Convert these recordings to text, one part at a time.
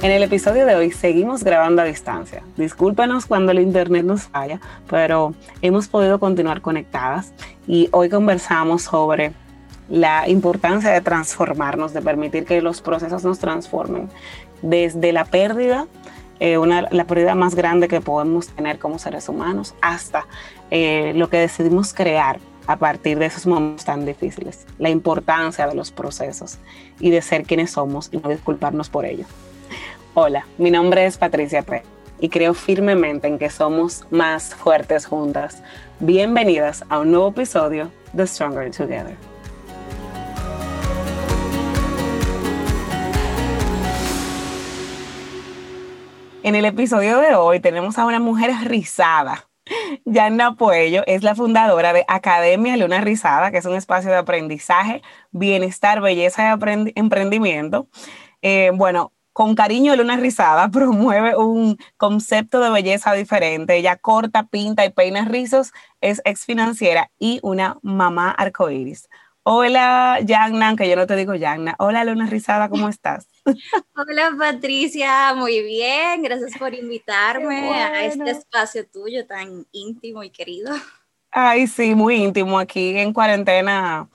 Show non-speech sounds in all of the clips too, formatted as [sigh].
En el episodio de hoy seguimos grabando a distancia. Discúlpenos cuando el internet nos falla, pero hemos podido continuar conectadas y hoy conversamos sobre la importancia de transformarnos, de permitir que los procesos nos transformen desde la pérdida, eh, una, la pérdida más grande que podemos tener como seres humanos, hasta eh, lo que decidimos crear a partir de esos momentos tan difíciles, la importancia de los procesos y de ser quienes somos y no disculparnos por ello. Hola, mi nombre es Patricia P. y creo firmemente en que somos más fuertes juntas. Bienvenidas a un nuevo episodio de Stronger Together. En el episodio de hoy tenemos a una mujer rizada. Yanna Puello es la fundadora de Academia Luna Rizada, que es un espacio de aprendizaje, bienestar, belleza y emprendimiento. Eh, bueno, con cariño Luna Rizada [laughs] promueve un concepto de belleza diferente. Ella corta, pinta y peina rizos, es ex financiera y una mamá arcoíris. Hola, Yanna, que yo no te digo Yanna. Hola, Luna Rizada, ¿cómo [laughs] estás? Hola, Patricia, muy bien. Gracias por invitarme a este espacio tuyo tan íntimo y querido. Ay, sí, muy íntimo aquí en cuarentena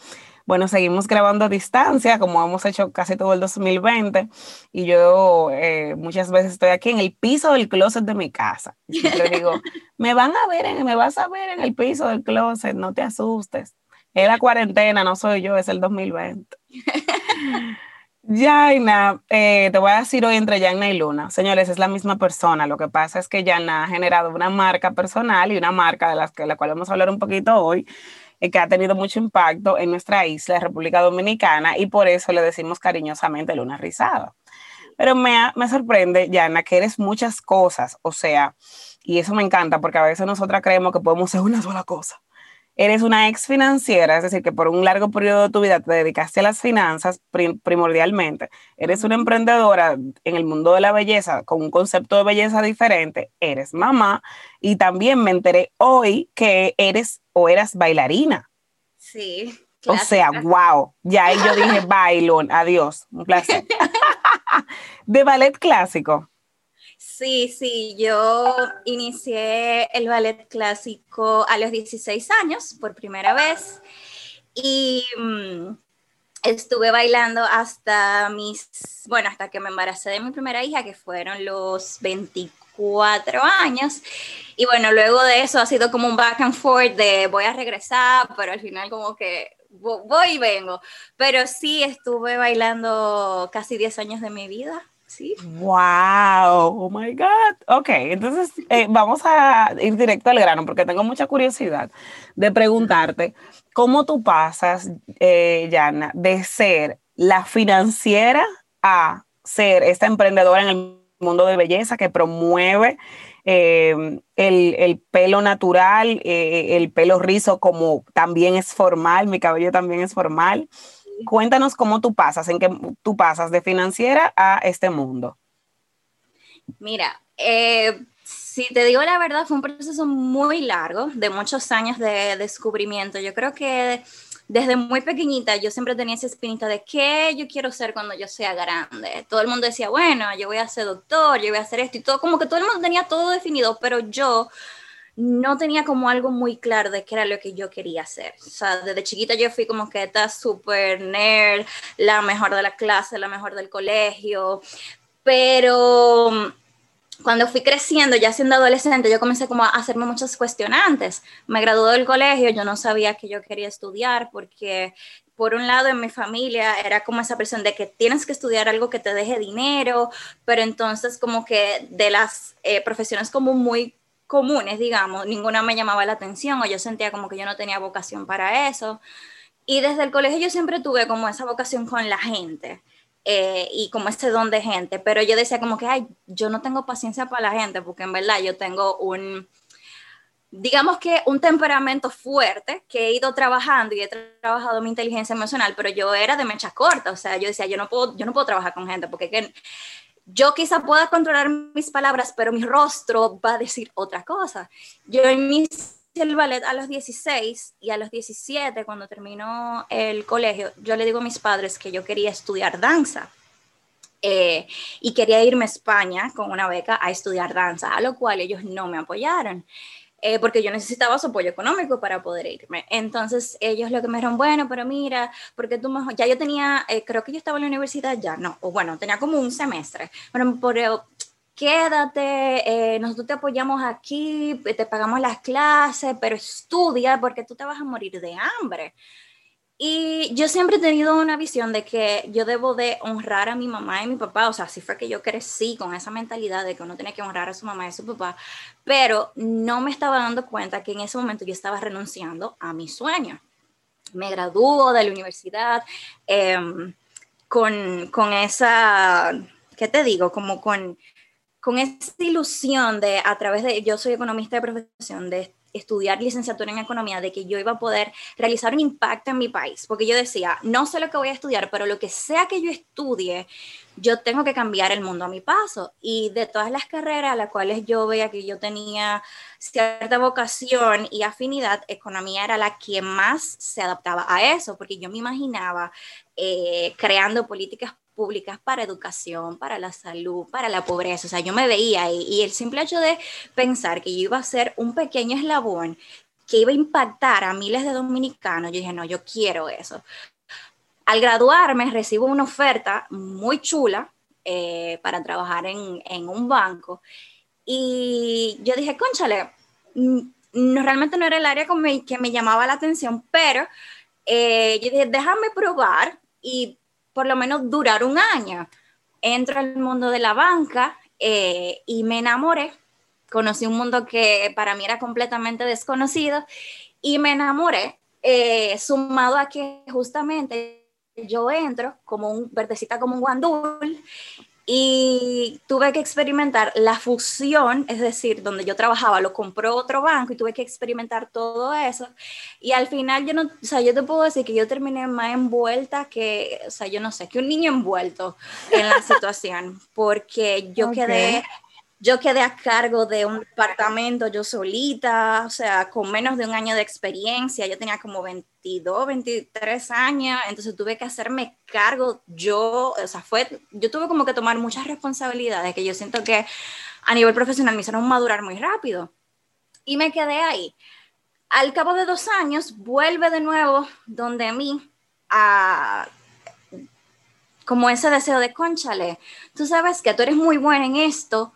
bueno, seguimos grabando a distancia, como hemos hecho casi todo el 2020, y yo eh, muchas veces estoy aquí en el piso del closet de mi casa. Y siempre digo, [laughs] me van a ver, en, me vas a ver en el piso del closet, no te asustes. Es la cuarentena, no soy yo, es el 2020. [laughs] Yaina, eh, te voy a decir hoy entre Yaina y Luna. Señores, es la misma persona. Lo que pasa es que Yaina ha generado una marca personal y una marca de las que, la cual vamos a hablar un poquito hoy, que ha tenido mucho impacto en nuestra isla, República Dominicana, y por eso le decimos cariñosamente Luna Rizada. Pero me, me sorprende, Yana, que eres muchas cosas, o sea, y eso me encanta porque a veces nosotras creemos que podemos ser una sola cosa eres una ex financiera, es decir, que por un largo periodo de tu vida te dedicaste a las finanzas primordialmente, eres una emprendedora en el mundo de la belleza con un concepto de belleza diferente, eres mamá y también me enteré hoy que eres o eras bailarina. Sí. O sea, wow, ya ahí yo dije bailón, adiós, un placer. [laughs] de ballet clásico. Sí, sí, yo inicié el ballet clásico a los 16 años por primera vez y mm, estuve bailando hasta mis, bueno, hasta que me embaracé de mi primera hija, que fueron los 24 años. Y bueno, luego de eso ha sido como un back and forth de voy a regresar, pero al final como que voy y vengo. Pero sí estuve bailando casi 10 años de mi vida. Sí. Wow, oh my God. Ok, entonces eh, vamos a ir directo al grano porque tengo mucha curiosidad de preguntarte cómo tú pasas, eh, Yana, de ser la financiera a ser esta emprendedora en el mundo de belleza que promueve eh, el, el, pelo natural, eh, el pelo rizo como también es formal, mi cabello también es formal cuéntanos cómo tú pasas, en qué tú pasas de financiera a este mundo. Mira, eh, si te digo la verdad, fue un proceso muy largo, de muchos años de descubrimiento. Yo creo que desde muy pequeñita yo siempre tenía esa espinita de qué yo quiero ser cuando yo sea grande. Todo el mundo decía, bueno, yo voy a ser doctor, yo voy a hacer esto y todo, como que todo el mundo tenía todo definido, pero yo no tenía como algo muy claro de qué era lo que yo quería hacer. O sea, desde chiquita yo fui como que esta super nerd, la mejor de la clase, la mejor del colegio, pero cuando fui creciendo, ya siendo adolescente, yo comencé como a hacerme muchos cuestionantes. Me gradué del colegio, yo no sabía que yo quería estudiar porque por un lado en mi familia era como esa presión de que tienes que estudiar algo que te deje dinero, pero entonces como que de las eh, profesiones como muy comunes, digamos, ninguna me llamaba la atención o yo sentía como que yo no tenía vocación para eso. Y desde el colegio yo siempre tuve como esa vocación con la gente eh, y como ese don de gente, pero yo decía como que, ay, yo no tengo paciencia para la gente porque en verdad yo tengo un, digamos que un temperamento fuerte que he ido trabajando y he trabajado mi inteligencia emocional, pero yo era de mecha corta, o sea, yo decía, yo no puedo, yo no puedo trabajar con gente porque que, yo quizá pueda controlar mis palabras, pero mi rostro va a decir otra cosa. Yo inicié el ballet a los 16 y a los 17, cuando terminó el colegio, yo le digo a mis padres que yo quería estudiar danza. Eh, y quería irme a España con una beca a estudiar danza, a lo cual ellos no me apoyaron. Eh, porque yo necesitaba su apoyo económico para poder irme. Entonces ellos lo que me dijeron, bueno, pero mira, porque tú mejor, ya yo tenía, eh, creo que yo estaba en la universidad ya, no, o bueno, tenía como un semestre, pero por, quédate, nosotros te apoyamos aquí, te pagamos las clases, pero estudia porque tú te vas a morir de hambre. Y yo siempre he tenido una visión de que yo debo de honrar a mi mamá y mi papá, o sea, así fue que yo crecí con esa mentalidad de que uno tiene que honrar a su mamá y a su papá, pero no me estaba dando cuenta que en ese momento yo estaba renunciando a mi sueño. Me graduó de la universidad em, con, con esa, ¿qué te digo? Como con, con esa ilusión de a través de, yo soy economista de profesión, de estudiar licenciatura en economía, de que yo iba a poder realizar un impacto en mi país, porque yo decía, no sé lo que voy a estudiar, pero lo que sea que yo estudie, yo tengo que cambiar el mundo a mi paso. Y de todas las carreras a las cuales yo veía que yo tenía cierta vocación y afinidad, economía era la que más se adaptaba a eso, porque yo me imaginaba eh, creando políticas públicas para educación, para la salud, para la pobreza. O sea, yo me veía ahí y el simple hecho de pensar que yo iba a ser un pequeño eslabón que iba a impactar a miles de dominicanos, yo dije, no, yo quiero eso. Al graduarme recibo una oferta muy chula eh, para trabajar en, un banco y yo dije, conchale, mm, no, realmente no era el área que me llamaba la atención, pero eh, yo dije, déjame probar y por lo menos durar un año. Entro al mundo de la banca eh, y me enamoré. Conocí un mundo que para mí era completamente desconocido y me enamoré, eh, sumado a que justamente yo entro como un verdecita como un guandul y tuve que experimentar la fusión, es decir, donde yo trabajaba, lo compró otro banco y tuve que experimentar todo eso. Y al final yo no, o sea, yo te puedo decir que yo terminé más envuelta que, o sea, yo no sé, que un niño envuelto en la [laughs] situación, porque yo quedé yo quedé a cargo de un departamento yo solita, o sea, con menos de un año de experiencia, yo tenía como 22, 23 años, entonces tuve que hacerme cargo yo, o sea, fue, yo tuve como que tomar muchas responsabilidades que yo siento que a nivel profesional me hicieron madurar muy rápido. Y me quedé ahí. Al cabo de dos años, vuelve de nuevo donde a mí a como ese deseo de conchale, tú sabes que tú eres muy buena en esto,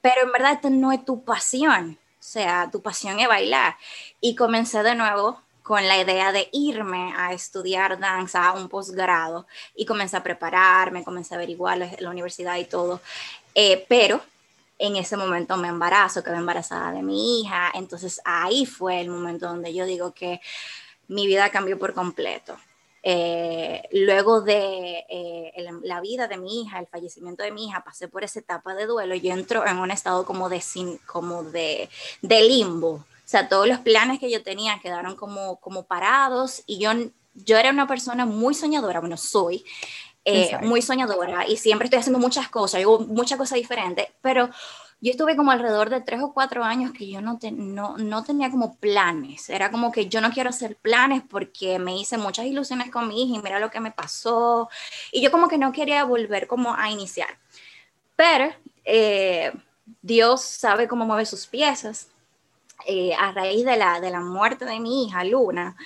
pero en verdad esto no es tu pasión, o sea, tu pasión es bailar. Y comencé de nuevo con la idea de irme a estudiar danza a un posgrado y comencé a prepararme, comencé a averiguar la, la universidad y todo, eh, pero en ese momento me embarazo, quedé embarazada de mi hija, entonces ahí fue el momento donde yo digo que mi vida cambió por completo. Eh, luego de eh, la vida de mi hija, el fallecimiento de mi hija, pasé por esa etapa de duelo y entro en un estado como de, como de, de limbo. O sea, todos los planes que yo tenía quedaron como, como parados y yo, yo era una persona muy soñadora, bueno, soy eh, muy soñadora y siempre estoy haciendo muchas cosas, hago muchas cosas diferentes, pero yo estuve como alrededor de tres o cuatro años que yo no, no, no, tenía como planes. Era como que yo no quiero hacer planes porque me hice muchas ilusiones con mi hija y mira lo que me pasó. Y yo como que no quería volver como a iniciar. Pero eh, Dios sabe cómo mueve sus piezas. Eh, a raíz de la, de la muerte de mi hija, Luna,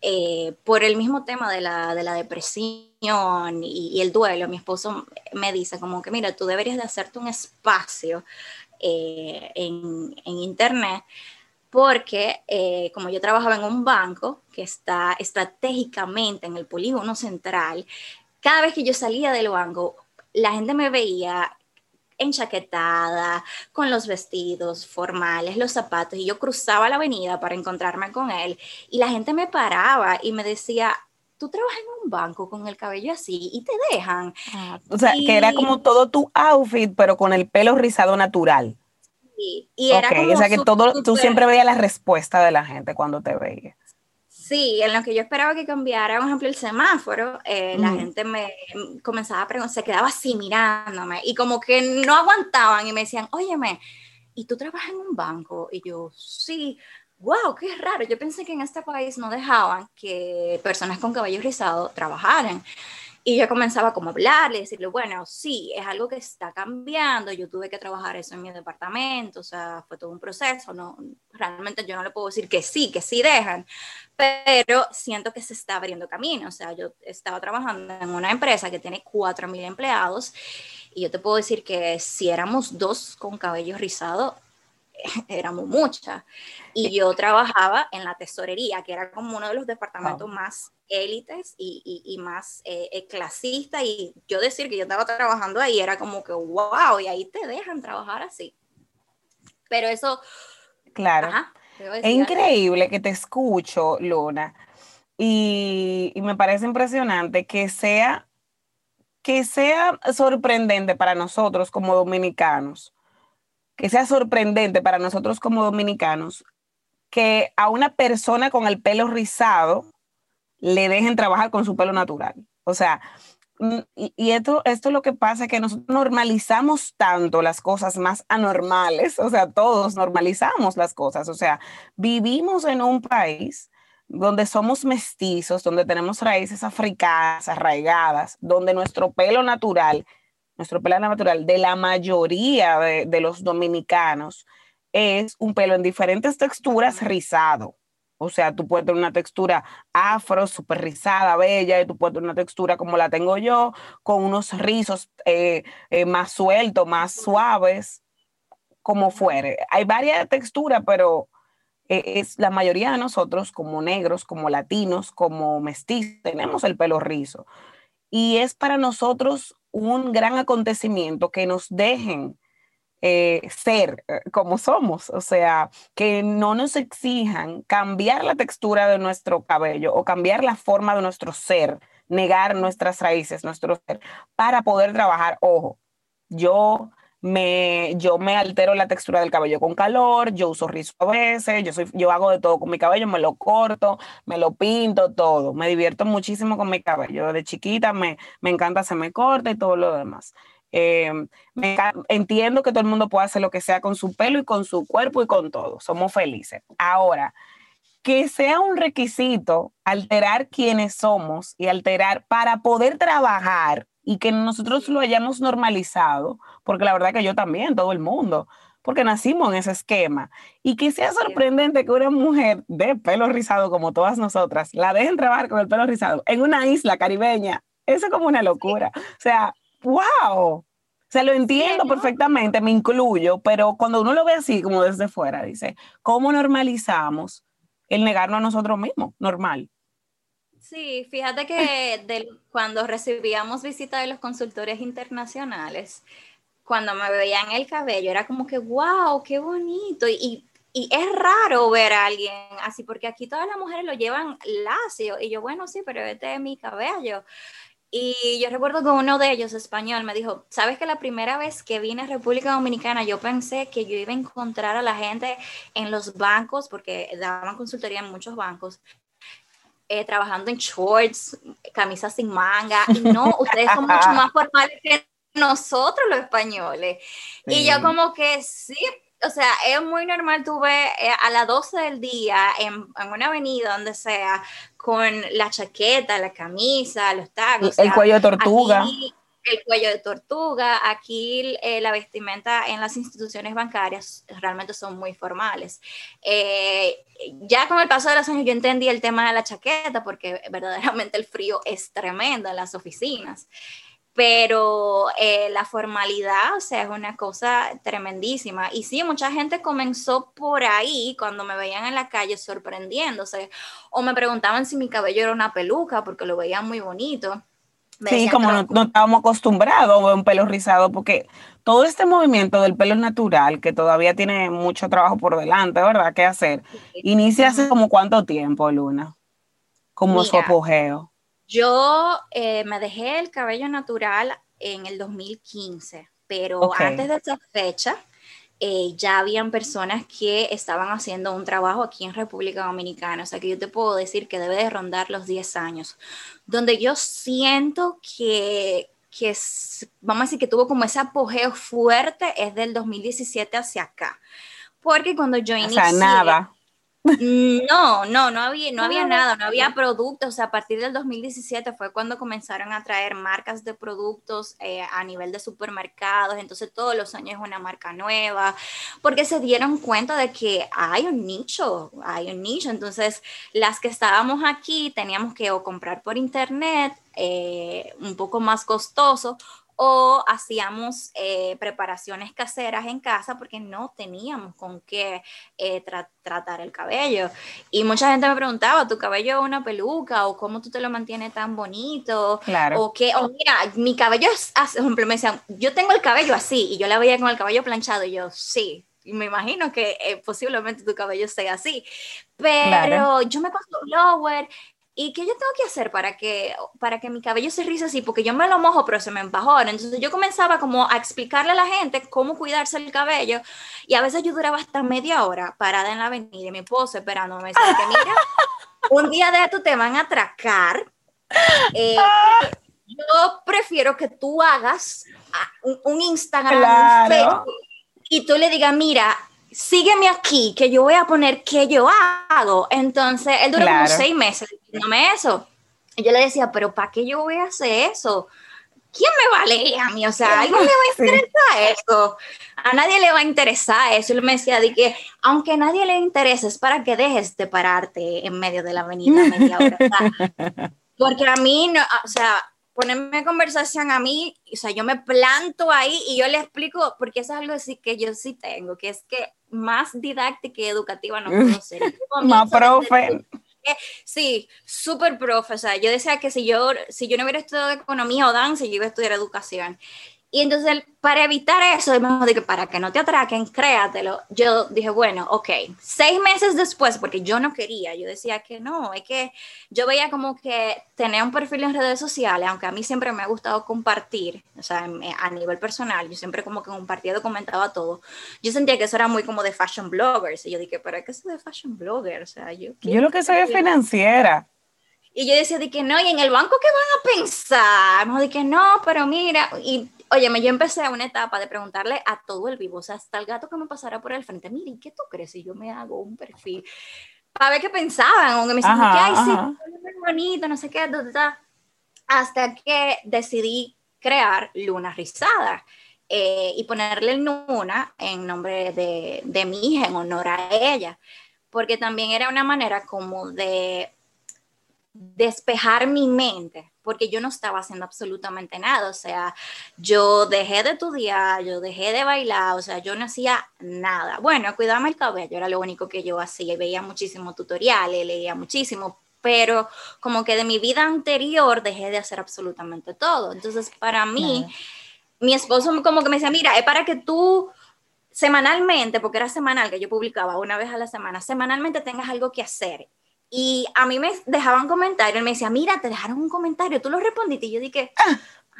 eh, por el mismo tema de la, de la depresión y, el duelo, mi esposo me dice como que, mira, tú deberías de hacerte un espacio eh, en, en, internet porque eh, como yo trabajaba en un banco que está estratégicamente en el polígono central, cada vez que yo salía del banco, la gente me veía enchaquetada, con los vestidos formales, los zapatos, y yo cruzaba la avenida para encontrarme con él, y la gente me paraba y me decía, tú trabajas en un banco con el cabello así y te dejan. Ah, o sea, que era como todo tu outfit, pero con el pelo rizado natural. Sí, y era o sea que todo, tú siempre veías la respuesta de la gente cuando te veía. Sí, en lo que yo esperaba que cambiara, por ejemplo, el semáforo, eh, la gente me comenzaba a preguntar, se quedaba así mirándome y como que no aguantaban y me decían, óyeme, ¿y tú trabajas en un banco? Y yo, sí, wow, qué raro. Yo pensé que en este país no dejaban que personas con cabello rizado trabajaran. Y yo comenzaba como a hablarle, decirle, bueno, sí, es algo que está cambiando, yo tuve que trabajar eso en mi departamento, o sea, fue todo un proceso, no, realmente yo no le puedo decir que sí, que sí dejan, pero siento que se está abriendo camino, o sea, yo estaba trabajando en una empresa que tiene 4.000 empleados y yo te puedo decir que si éramos dos con cabello rizado, [laughs] éramos muchas. Y yo trabajaba en la tesorería, que era como uno de los departamentos más élites y, y, más eh, eh, clasista. Y yo decir que yo estaba trabajando ahí era como que, wow, y ahí te dejan trabajar así. Pero eso... Claro. es increíble que te escucho, Luna. Y, y me parece impresionante que sea que sea sorprendente para nosotros como dominicanos que sea sorprendente para nosotros como dominicanos que a una persona con el pelo rizado le dejen trabajar con su pelo natural. O sea, mm, y, esto, esto es lo que pasa, que nosotros normalizamos tanto las cosas más anormales, o sea, todos normalizamos las cosas, o sea, vivimos en un país donde somos mestizos, donde tenemos raíces africanas arraigadas, donde nuestro pelo natural nuestro pelo natural de la mayoría de, los dominicanos es un pelo en diferentes texturas rizado. O sea, tú puedes tener una textura afro, súper rizada, bella, y tú puedes tener una textura como la tengo yo, con unos rizos eh, eh, más sueltos, más suaves, como fuere. Hay varias texturas, pero eh, es la mayoría de nosotros, como negros, como latinos, como mestizos, tenemos el pelo rizo. Y es para nosotros un gran acontecimiento que nos dejen eh, ser eh, como somos, o sea, que no nos exijan cambiar la textura de nuestro cabello o cambiar la forma de nuestro ser, negar nuestras raíces, nuestro ser, para poder trabajar. Ojo, yo me, yo me altero la textura del cabello con calor, yo uso rizo a veces, yo, soy, yo hago de todo con mi cabello, me lo corto, me lo pinto, todo. Me divierto muchísimo con mi cabello. De chiquita me, me encanta se me corta y todo lo demás. Em, entiendo que todo el mundo puede hacer lo que sea con su pelo y con su cuerpo y con todo. Somos felices. Ahora, que sea un requisito alterar quienes somos y alterar para poder trabajar y que nosotros lo hayamos normalizado, porque la verdad que yo también, todo el mundo, porque nacimos en ese esquema. Y que sea sorprendente que una mujer de pelo rizado como todas nosotras la dejen trabajar con el pelo rizado en una isla caribeña. Eso es como una locura. O sea, wow. Se lo entiendo perfectamente, me incluyo, pero cuando uno lo ve así, como desde fuera, dice, ¿cómo normalizamos el negarnos a nosotros mismos? Normal. Sí, fíjate que cuando recibíamos visitas de los consultores internacionales, cuando me veían el cabello, era como que, wow, qué bonito. Y, y, es raro ver a alguien así, porque aquí todas las mujeres lo llevan lacio. Y yo, bueno, sí, pero este es mi cabello. Y yo recuerdo que uno de ellos, español, me dijo, ¿sabes que la primera vez que vine a República Dominicana yo pensé que yo iba a encontrar a la gente en los bancos, porque daban consultoría en muchos bancos, eh, trabajando en shorts, camisas sin manga, y no, ustedes son mucho [laughs] más formales que nosotros los españoles. Y yo como que sí, o sea, es muy normal tú ves eh, a las 12 del día en, una avenida, donde sea, con la chaqueta, la camisa, los tacos. El cuello de tortuga. El cuello de tortuga. Aquí eh, la vestimenta en las instituciones bancarias realmente son muy formales. Eh, ya con el paso de los años yo entendí el tema de la chaqueta porque verdaderamente el frío es tremendo en las oficinas pero eh, la formalidad, o sea, es una cosa tremendísima. Y sí, mucha gente comenzó por ahí cuando me veían en la calle sorprendiéndose o me preguntaban si mi cabello era una peluca porque lo veían muy bonito. Sí, como no, estábamos acostumbrados a un pelo rizado, porque todo este movimiento del pelo natural, que todavía tiene mucho trabajo por delante, ¿verdad? ¿Qué hacer? Inicia hace como cuánto tiempo, Luna, como su apogeo. Yo eh, me dejé el cabello natural en el 2015, pero antes de esa fecha eh, ya habían personas que estaban haciendo un trabajo aquí en República Dominicana, o sea que yo te puedo decir que debe de rondar los 10 años, donde yo siento que, que vamos a decir que tuvo como ese apogeo fuerte es del 2017 hacia acá, porque cuando yo inicié... O sea, nada No, no, no había, no había nada, no había productos. O sea, a partir del 2017 fue cuando comenzaron a traer marcas de productos eh, a nivel de supermercados. Entonces, todos los años es una marca nueva, porque se dieron cuenta de que hay un nicho, hay un nicho. Entonces, las que estábamos aquí teníamos que o comprar por internet, eh, un poco más costoso, o hacíamos eh, preparaciones caseras en casa porque no teníamos con qué eh, tratar el cabello. Y mucha gente me preguntaba, ¿tu cabello es una peluca? ¿O cómo tú te lo mantienes tan bonito? Claro. O que, o mira, mi cabello es, por ejemplo, me decían, yo tengo el cabello así, y yo la veía con el cabello planchado, y yo, sí, y me imagino que eh, posiblemente tu cabello sea así, pero yo me paso blower ¿y qué yo tengo que hacer para que, para que mi cabello se rice así? Porque yo me lo mojo, pero se me empajona. Entonces yo comenzaba como a explicarle a la gente cómo cuidarse el cabello y a veces yo duraba hasta media hora parada en la avenida y mi esposo esperándome. Me decía que mira, un día de esto te van a atracar. Eh, yo prefiero que tú hagas ah, un, Instagram, un Facebook y tú le digas, mira, sígueme aquí, que yo voy a poner qué yo hago. Entonces, él duró como seis meses diciéndome eso. Y yo le decía, pero ¿para qué yo voy a hacer eso? ¿Quién me va a leer a mí? O sea, ¿a alguien le va a interesar eso? A nadie le va a interesar eso. Y él me decía de que, aunque a nadie le interese, es para que dejes de pararte en medio de la avenida media hora. [laughs] Porque a mí, no, o sea, ponerme conversación a mí, o sea, yo me planto ahí y yo le explico, porque eso es algo así que yo sí tengo, que es que más didáctica y educativa no puedo ser. [laughs] más profe. Sí, súper profe. O sea, yo decía que si yo, si yo no hubiera estudiado economía o danza, yo iba a estudiar educación. Y entonces, para evitar eso, que para que no te atraquen, créatelo. Yo dije, bueno, ok, seis meses después, porque yo no quería, yo decía que no, es que yo veía como que tener un perfil en redes sociales, aunque a mí siempre me ha gustado compartir, o sea, a nivel personal, yo siempre como que compartía, documentaba todo. Yo sentía que eso era muy como de fashion bloggers. Y yo dije, ¿para qué soy de fashion blogger? O sea, yo. Yo lo que soy es financiera. Y yo decía de que no, y en el banco, ¿qué van a pensar? Me de que no, pero mira, y Óyeme, yo empecé una etapa de preguntarle a todo el vivo, o sea, hasta el gato que me pasara por el frente, mire, ¿qué tú crees si yo me hago un perfil? Para ver qué pensaban, o que me decían, ay, sí, muy bonito, no sé qué, hasta que decidí crear Luna Rizada eh, y ponerle el Luna en nombre de, de mi hija, en honor a ella, porque también era una manera como de despejar mi mente porque yo no estaba haciendo absolutamente nada, o sea, yo dejé de estudiar, yo dejé de bailar, o sea, yo no hacía nada. Bueno, cuidarme el cabello era lo único que yo hacía, veía muchísimos tutoriales, leía muchísimo, pero como que de mi vida anterior dejé de hacer absolutamente todo. Entonces, para mí, mi esposo como que me decía, mira, es para que tú semanalmente, porque era semanal que yo publicaba una vez a la semana, semanalmente tengas algo que hacer y a mí me dejaban comentarios, él me decía, mira, te dejaron un comentario, tú lo respondiste. Y yo dije,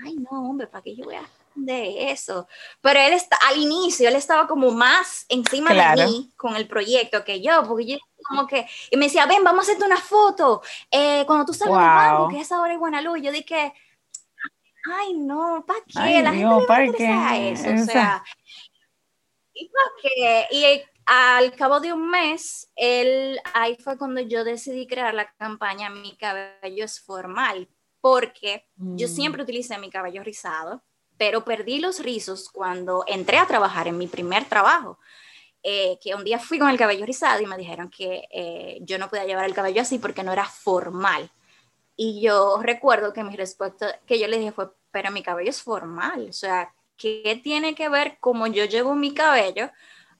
ay, no, hombre, ¿para qué yo voy a de eso? Pero él está, al inicio, él estaba como más encima de mí con el proyecto que yo, porque yo como que, y me decía, ven, vamos a hacerte una foto, eh, cuando tú salgas del banco, que es ahora en Guanalú, yo dije, ay, no, ¿para qué? La gente le interesa eso, o sea, y para qué, y al cabo de un mes, él, ahí fue cuando yo decidí crear la campaña Mi cabello es formal, porque yo mm. siempre utilicé mi cabello rizado, pero perdí los rizos cuando entré a trabajar en mi primer trabajo. Eh, que un día fui con el cabello rizado y me dijeron que eh, yo no podía llevar el cabello así porque no era formal. Y yo recuerdo que mi respuesta que yo le dije fue, pero mi cabello es formal, o sea, ¿qué tiene que ver cómo yo llevo mi cabello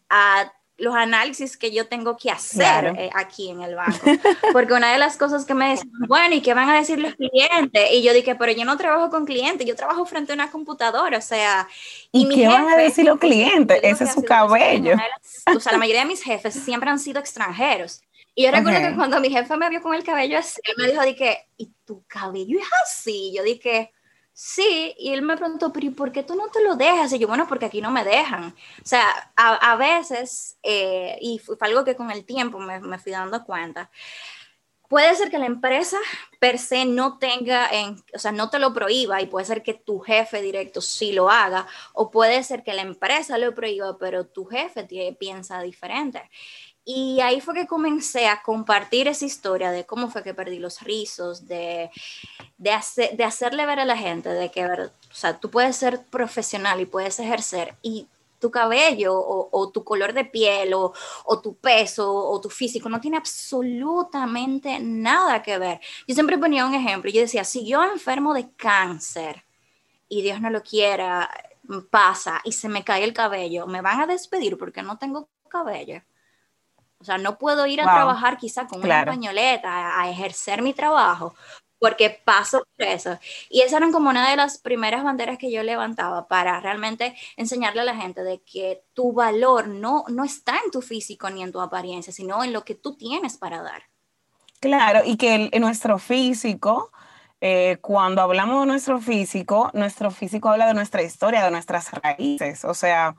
a los análisis que yo tengo que hacer eh, aquí en el banco. [laughs] Porque una de las cosas que me decían, bueno, ¿y qué van a decir los clientes? Y yo dije, pero yo no trabajo con clientes, yo trabajo frente a una computadora, o sea... ¿Y, qué van a decir los clientes? Ese es su cabello. [laughs] o sea, la mayoría de mis jefes siempre han sido extranjeros. Y yo recuerdo que cuando mi jefe me vio con el cabello así, él me dijo, dije, ¿y tu cabello es así? Yo dije, Sí, y él me preguntó, pero ¿y por qué tú no te lo dejas? Y yo, bueno, porque aquí no me dejan. O sea, a, veces, eh, y fue algo que con el tiempo me, me, fui dando cuenta, puede ser que la empresa per se no tenga, en, o sea, no te lo prohíba y puede ser que tu jefe directo sí lo haga, o puede ser que la empresa lo prohíba, pero tu jefe piensa diferente. Y ahí fue que comencé a compartir esa historia de cómo fue que perdí los rizos, de, de, hacer, de hacerle ver a la gente de que, o sea, tú puedes ser profesional y puedes ejercer y tu cabello o, tu color de piel o, o, tu peso o tu físico no tiene absolutamente nada que ver. Yo siempre ponía un ejemplo, yo decía, si yo enfermo de cáncer y Dios no lo quiera, pasa y se me cae el cabello, me van a despedir porque no tengo cabello. O sea, no puedo ir a trabajar quizá con una pañoleta a, ejercer mi trabajo porque paso por eso. Y esas eran como una de las primeras banderas que yo levantaba para realmente enseñarle a la gente de que tu valor no, no está en tu físico ni en tu apariencia, sino en lo que tú tienes para dar. Claro, y que en nuestro físico, eh, cuando hablamos de nuestro físico, nuestro físico habla de nuestra historia, de nuestras raíces. O sea,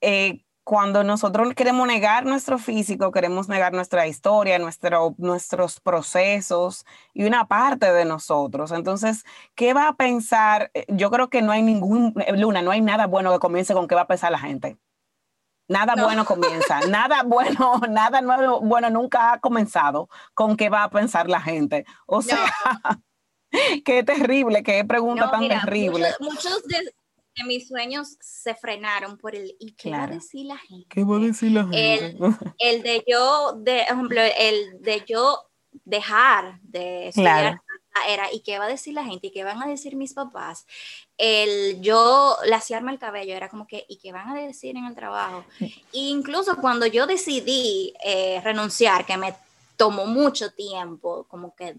eh, cuando nosotros queremos negar nuestro físico, queremos negar nuestra historia, nuestro, nuestros procesos y una parte de nosotros. Entonces, ¿qué va a pensar? Yo creo que no hay ningún, eh, Luna, no hay nada bueno que comience con qué va a pensar la gente. Nada bueno comienza, [laughs] nada bueno, [laughs] nada nuevo, bueno nunca ha comenzado con qué va a pensar la gente. O sea, [laughs] qué terrible, qué pregunta tan terrible. muchos de, que mis sueños se frenaron por el ¿y qué va a decir la gente? ¿Qué va a decir la gente? El, de yo, de ejemplo, el de yo dejar de estudiar era ¿y qué va a decir la gente? ¿y qué van a decir mis papás? El yo laciarme el cabello era como que ¿y qué van a decir en el trabajo? incluso cuando yo decidí eh, renunciar, que me tomó mucho tiempo, como que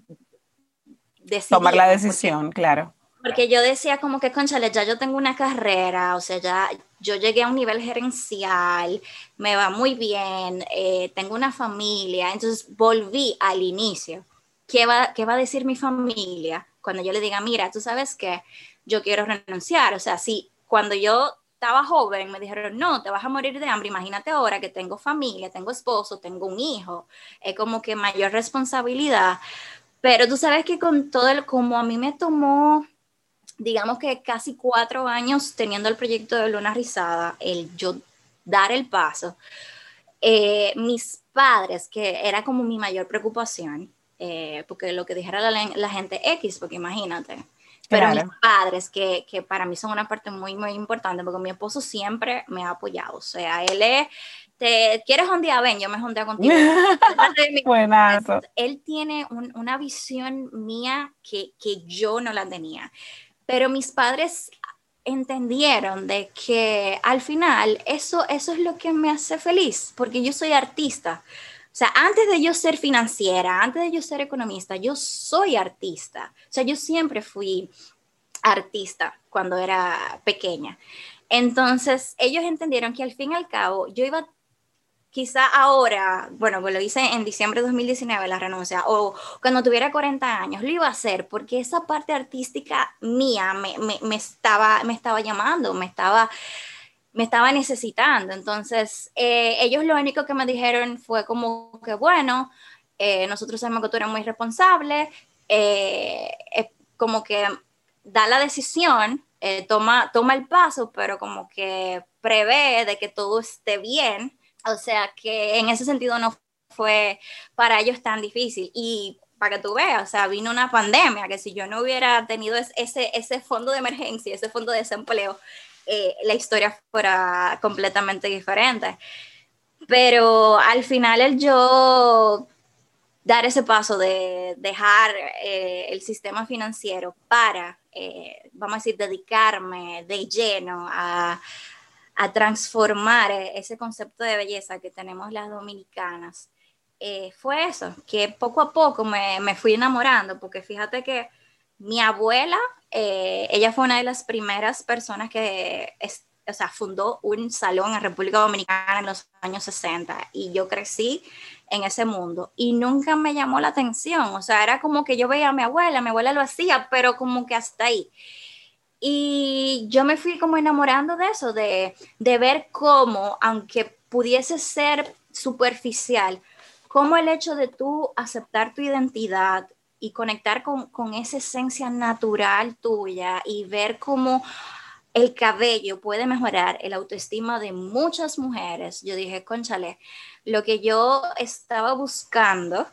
tomar la decisión, claro porque yo decía como que, conchale, ya yo tengo una carrera, o sea, ya yo llegué a un nivel gerencial, me va muy bien, eh, tengo una familia, entonces volví al inicio. ¿Qué va, ¿Qué va a decir mi familia cuando yo le diga, mira, tú sabes que yo quiero renunciar? O sea, si cuando yo estaba joven me dijeron, no, te vas a morir de hambre, imagínate ahora que tengo familia, tengo esposo, tengo un hijo, es como que mayor responsabilidad. Pero tú sabes que con todo el, como a mí me tomó digamos que casi cuatro años teniendo el proyecto de Luna Rizada, el yo dar el paso, eh, mis padres, que era como mi mayor preocupación, eh, porque lo que dijera la, gente X, porque imagínate, pero mis padres, que, que, para mí son una parte muy, muy importante, porque mi esposo siempre me ha apoyado, o sea, él es te quieres un día, ven, yo me día contigo. [laughs] [laughs] Buenazo. Él tiene una visión mía que, que, yo no la tenía. Pero mis padres entendieron de que al final eso, eso es lo que me hace feliz, porque yo soy artista. O sea, antes de yo ser financiera, antes de yo ser economista, yo soy artista. O sea, yo siempre fui artista cuando era pequeña. Entonces, ellos entendieron que al fin y al cabo yo iba quizá ahora, bueno, lo hice en diciembre de 2019, la renuncia, o cuando tuviera 40 años, lo iba a hacer porque esa parte artística mía me, me, estaba, me estaba llamando, me estaba, me estaba necesitando. Entonces, eh, ellos lo único que me dijeron fue como que, bueno, eh, nosotros sabemos que tú eres muy responsable, eh, como que da la decisión, toma, toma el paso, pero como que prevé de que todo esté bien o sea que en ese sentido no fue para ellos tan difícil. Y para que tú veas, o sea, vino una pandemia, que si yo no hubiera tenido ese, ese fondo de emergencia, ese fondo de desempleo, eh, la historia fuera completamente diferente. Pero al final el yo dar ese paso de dejar eh, el sistema financiero para, eh, vamos a decir, dedicarme de lleno a, a transformar e-, ese concepto de belleza que tenemos las dominicanas, eh, fue eso, que poco a poco me, me, fui enamorando, porque fíjate que mi abuela, eh, ella fue una de las primeras personas que o sea, fundó un salón en República Dominicana en los años 60 y yo crecí en ese mundo y nunca me llamó la atención, o sea, era como que yo veía a mi abuela, mi abuela lo hacía, pero como que hasta ahí. Y yo me fui como enamorando de eso, de, de ver cómo, aunque pudiese ser superficial, cómo el hecho de tú aceptar tu identidad y conectar con, con, esa esencia natural tuya y ver cómo el cabello puede mejorar el autoestima de muchas mujeres, yo dije, conchale, lo que yo estaba buscando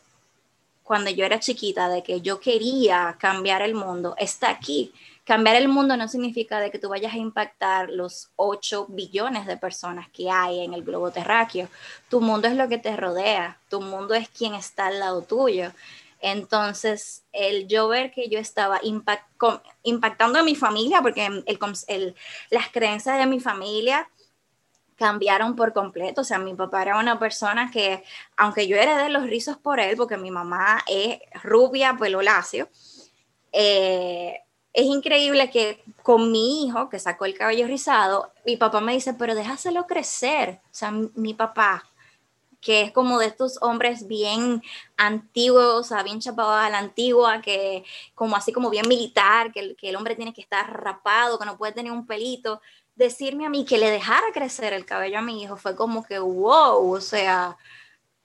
cuando yo era chiquita, de que yo quería cambiar el mundo, está aquí. Cambiar el mundo no significa de que tú vayas a impactar los 8 billones de personas que hay en el globo terráqueo. Tu mundo es lo que te rodea, tu mundo es quien está al lado tuyo. Entonces, el yo ver que yo estaba impactando a mi familia, porque el, las creencias de mi familia cambiaron por completo. O sea, mi papá era una persona que, aunque yo heredé los rizos por él, porque mi mamá es rubia, pelo lacio, eh, es increíble que con mi hijo, que sacó el cabello rizado, mi papá me dice, pero déjaselo crecer. O sea, mi papá, que es como de estos hombres bien antiguos, o sea, bien chapados a la antigua, que como así como bien militar, que el, que el hombre tiene que estar rapado, que no puede tener un pelito. Decirme a mí que le dejara crecer el cabello a mi hijo fue como que, wow, o sea,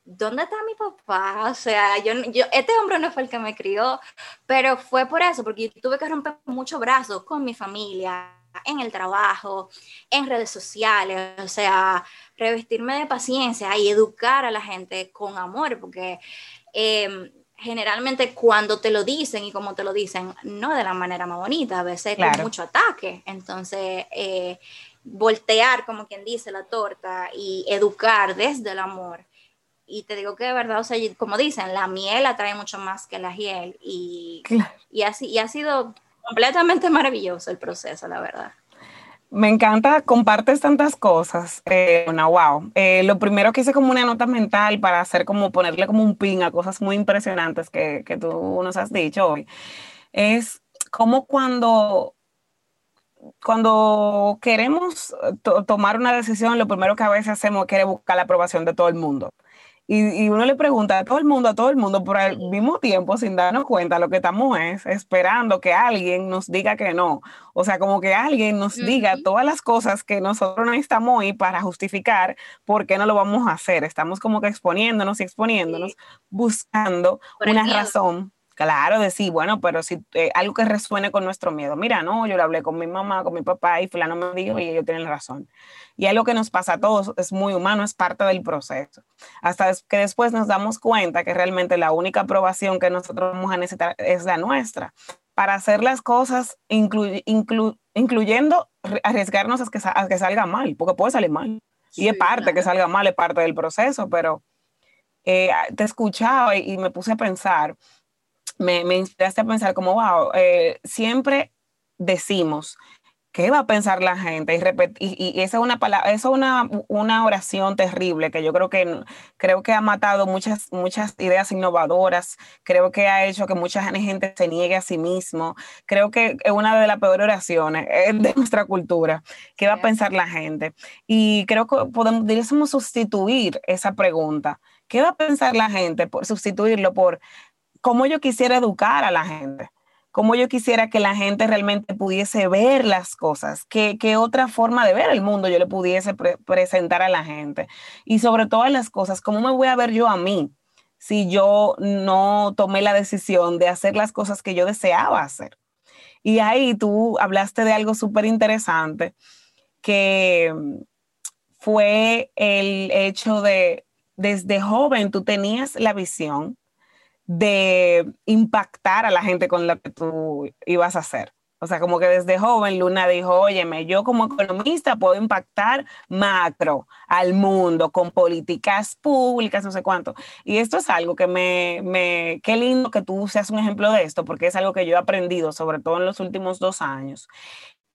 ¿dónde está mi papá? O sea, yo, yo, este hombre no fue el que me crió, pero fue por eso, porque yo tuve que romper muchos brazos con mi familia, en el trabajo, en redes sociales, o sea, revestirme de paciencia y educar a la gente con amor, porque em, generalmente cuando te lo dicen y como te lo dicen, no de la manera más bonita, a veces con mucho ataque. Entonces, eh, voltear, como quien dice, la torta y educar desde el amor. Y te digo que de verdad, o sea, como dicen, la miel atrae mucho más que la hiel y, y, así, y ha sido completamente maravilloso el proceso, la verdad. Me encanta, compartes tantas cosas. Eh, wow. Eh, lo primero que hice como una nota mental para hacer como ponerle como un pin a cosas muy impresionantes que, que tú nos has dicho hoy, es como cuando, cuando queremos tomar una decisión, lo primero que a veces hacemos es querer buscar la aprobación de todo el mundo. Y, uno le pregunta a todo el mundo, a todo el mundo, por al mismo tiempo, sin darnos cuenta, lo que estamos es esperando que alguien nos diga que no. O sea, como que alguien nos diga todas las cosas que nosotros necesitamos hoy para justificar por qué no lo vamos a hacer. Estamos como que exponiéndonos y exponiéndonos, buscando una razón Claro, decir, bueno, pero si eh, algo que resuene con nuestro miedo. Mira, no, yo le hablé con mi mamá, con mi papá y fulano me dijo y ellos tienen razón. Y algo que nos pasa a todos, es muy humano, es parte del proceso. Hasta que después nos damos cuenta que realmente la única aprobación que nosotros vamos a necesitar es la nuestra. Para hacer las cosas, incluyendo arriesgarnos a que, que salga mal, porque puede salir mal. y es parte que salga mal, es parte del proceso, pero eh, te escuchaba y me puse a pensar me, me inspiraste a pensar como, wow, eh, siempre decimos, ¿qué va a pensar la gente? Y, y, esa es una palabra, es una, una, oración terrible que yo creo que creo que ha matado muchas, muchas ideas innovadoras, creo que ha hecho que mucha gente se niegue a sí mismo, creo que es una de las peores oraciones [laughs] de nuestra cultura. ¿Qué va a pensar la gente? Y creo que podemos, deberíamos sustituir esa pregunta. ¿Qué va a pensar la gente? Por sustituirlo por cómo yo quisiera educar a la gente, cómo yo quisiera que la gente realmente pudiese ver las cosas, qué, otra forma de ver el mundo yo le pudiese presentar a la gente. Y sobre todas las cosas, cómo me voy a ver yo a mí si yo no tomé la decisión de hacer las cosas que yo deseaba hacer. Y ahí tú hablaste de algo súper interesante, que fue el hecho de, desde joven tú tenías la visión de impactar a la gente con lo que tú ibas a hacer. O sea, como que desde joven Luna dijo, óyeme, yo como economista puedo impactar macro al mundo con políticas públicas, no sé cuánto. Y esto es algo que me, me, qué lindo que tú seas un ejemplo de esto, porque es algo que yo he aprendido, sobre todo en los últimos dos años.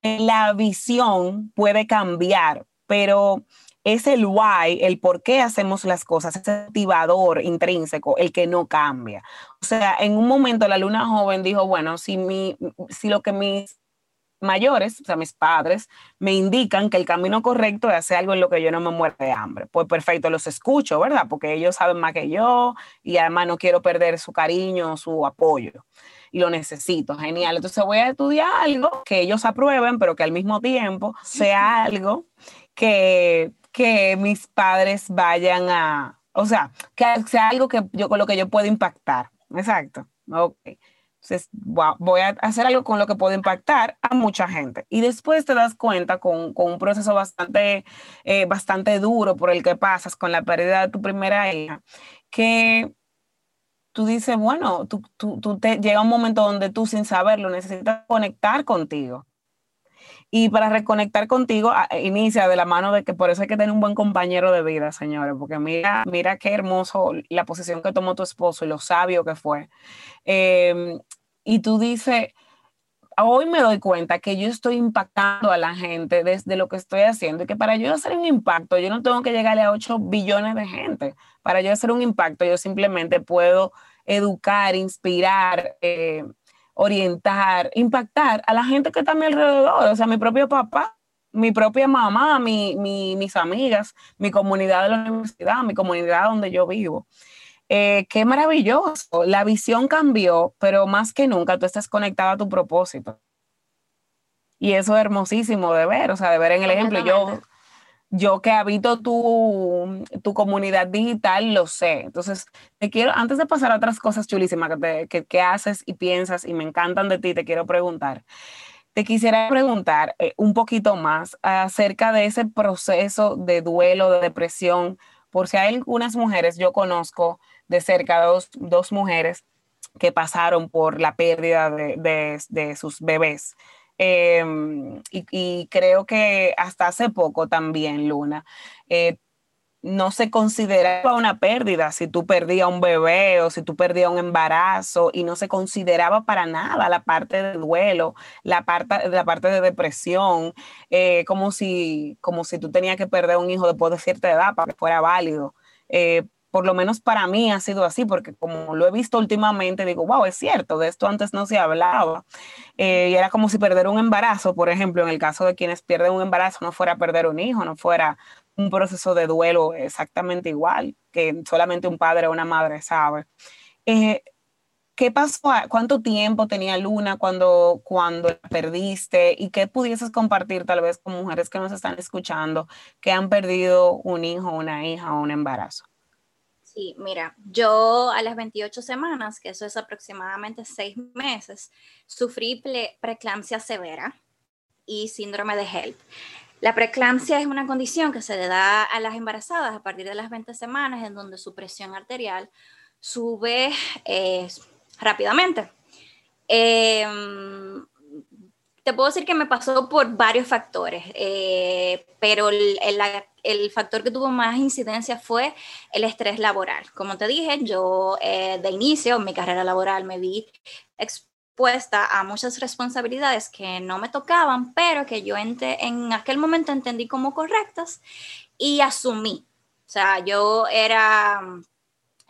La visión puede cambiar, pero es el why, el por qué hacemos las cosas, ese activador intrínseco, el que no cambia. O sea, en un momento la luna joven dijo, bueno, si, mi, si lo que mis mayores, o sea, mis padres, me indican que el camino correcto es hacer algo en lo que yo no me muero de hambre. Pues perfecto, los escucho, ¿verdad? Porque ellos saben más que yo y además no quiero perder su cariño, su apoyo y lo necesito. Genial. Entonces voy a estudiar algo que ellos aprueben, pero que al mismo tiempo sea [laughs] algo que que mis padres vayan a, o sea, que sea algo que yo, con lo que yo puedo impactar. Exacto. Ok. Entonces, voy a hacer algo con lo que puedo impactar a mucha gente. Y después te das cuenta con, con un proceso bastante, eh, bastante duro por el que pasas con la pérdida de tu primera hija, que tú dices, bueno, tú, tú te, llega un momento donde tú sin saberlo necesitas conectar contigo. Y para reconectar contigo, inicia de la mano de que por eso hay que tener un buen compañero de vida, señores, porque mira, mira qué hermoso la posición que tomó tu esposo y lo sabio que fue. Em, y tú dices, hoy me doy cuenta que yo estoy impactando a la gente desde lo que estoy haciendo y que para yo hacer un impacto, yo no tengo que llegarle a 8 billones de gente. Para yo hacer un impacto, yo simplemente puedo educar, inspirar, eh, orientar, impactar a la gente que está a mi alrededor, o sea, mi propio papá, mi propia mamá, mi, mis amigas, mi comunidad de la universidad, mi comunidad donde yo vivo. Eh, qué maravilloso, la visión cambió, pero más que nunca tú estás conectada a tu propósito. Y eso es hermosísimo de ver, o sea, de ver en el ejemplo. Yo, yo que habito tu, tu, comunidad digital, lo sé. Entonces, te quiero, antes de pasar a otras cosas chulísimas que, que, haces y piensas y me encantan de ti, te quiero preguntar. Te quisiera preguntar eh, un poquito más acerca de ese proceso de duelo, de depresión, por si hay algunas mujeres, yo conozco de cerca dos, dos mujeres que pasaron por la pérdida de, de sus bebés. Em, y, creo que hasta hace poco también, Luna, eh, no se consideraba una pérdida si tú perdías un bebé o si tú perdías un embarazo y no se consideraba para nada la parte de duelo, la parte, la parte de depresión, eh, como, si, como si tú tenías que perder un hijo después de cierta edad para que fuera válido. Eh, por lo menos para mí ha sido así, porque como lo he visto últimamente, digo, wow, es cierto, de esto antes no se hablaba. Eh, y era como si perder un embarazo, por ejemplo, en el caso de quienes pierden un embarazo, no fuera perder un hijo, no fuera un proceso de duelo exactamente igual, que solamente un padre o una madre sabe. Eh, ¿Qué pasó? ¿Cuánto tiempo tenía Luna cuando, cuando la perdiste? ¿Y qué pudieses compartir tal vez con mujeres que nos están escuchando que han perdido un hijo, una hija o un embarazo? Sí, mira, yo a las 28 semanas, que eso es aproximadamente seis meses, sufrí preeclampsia severa y síndrome de HELP. La preeclampsia es una condición que se le da a las embarazadas a partir de las 20 semanas, en donde su presión arterial sube eh, rápidamente. Em, te puedo decir que me pasó por varios factores, eh, pero el, el, factor que tuvo más incidencia fue el estrés laboral. Como te dije, yo eh, de inicio, en mi carrera laboral, me vi expuesta a muchas responsabilidades que no me tocaban, pero que yo en aquel momento entendí como correctas y asumí. O sea, yo era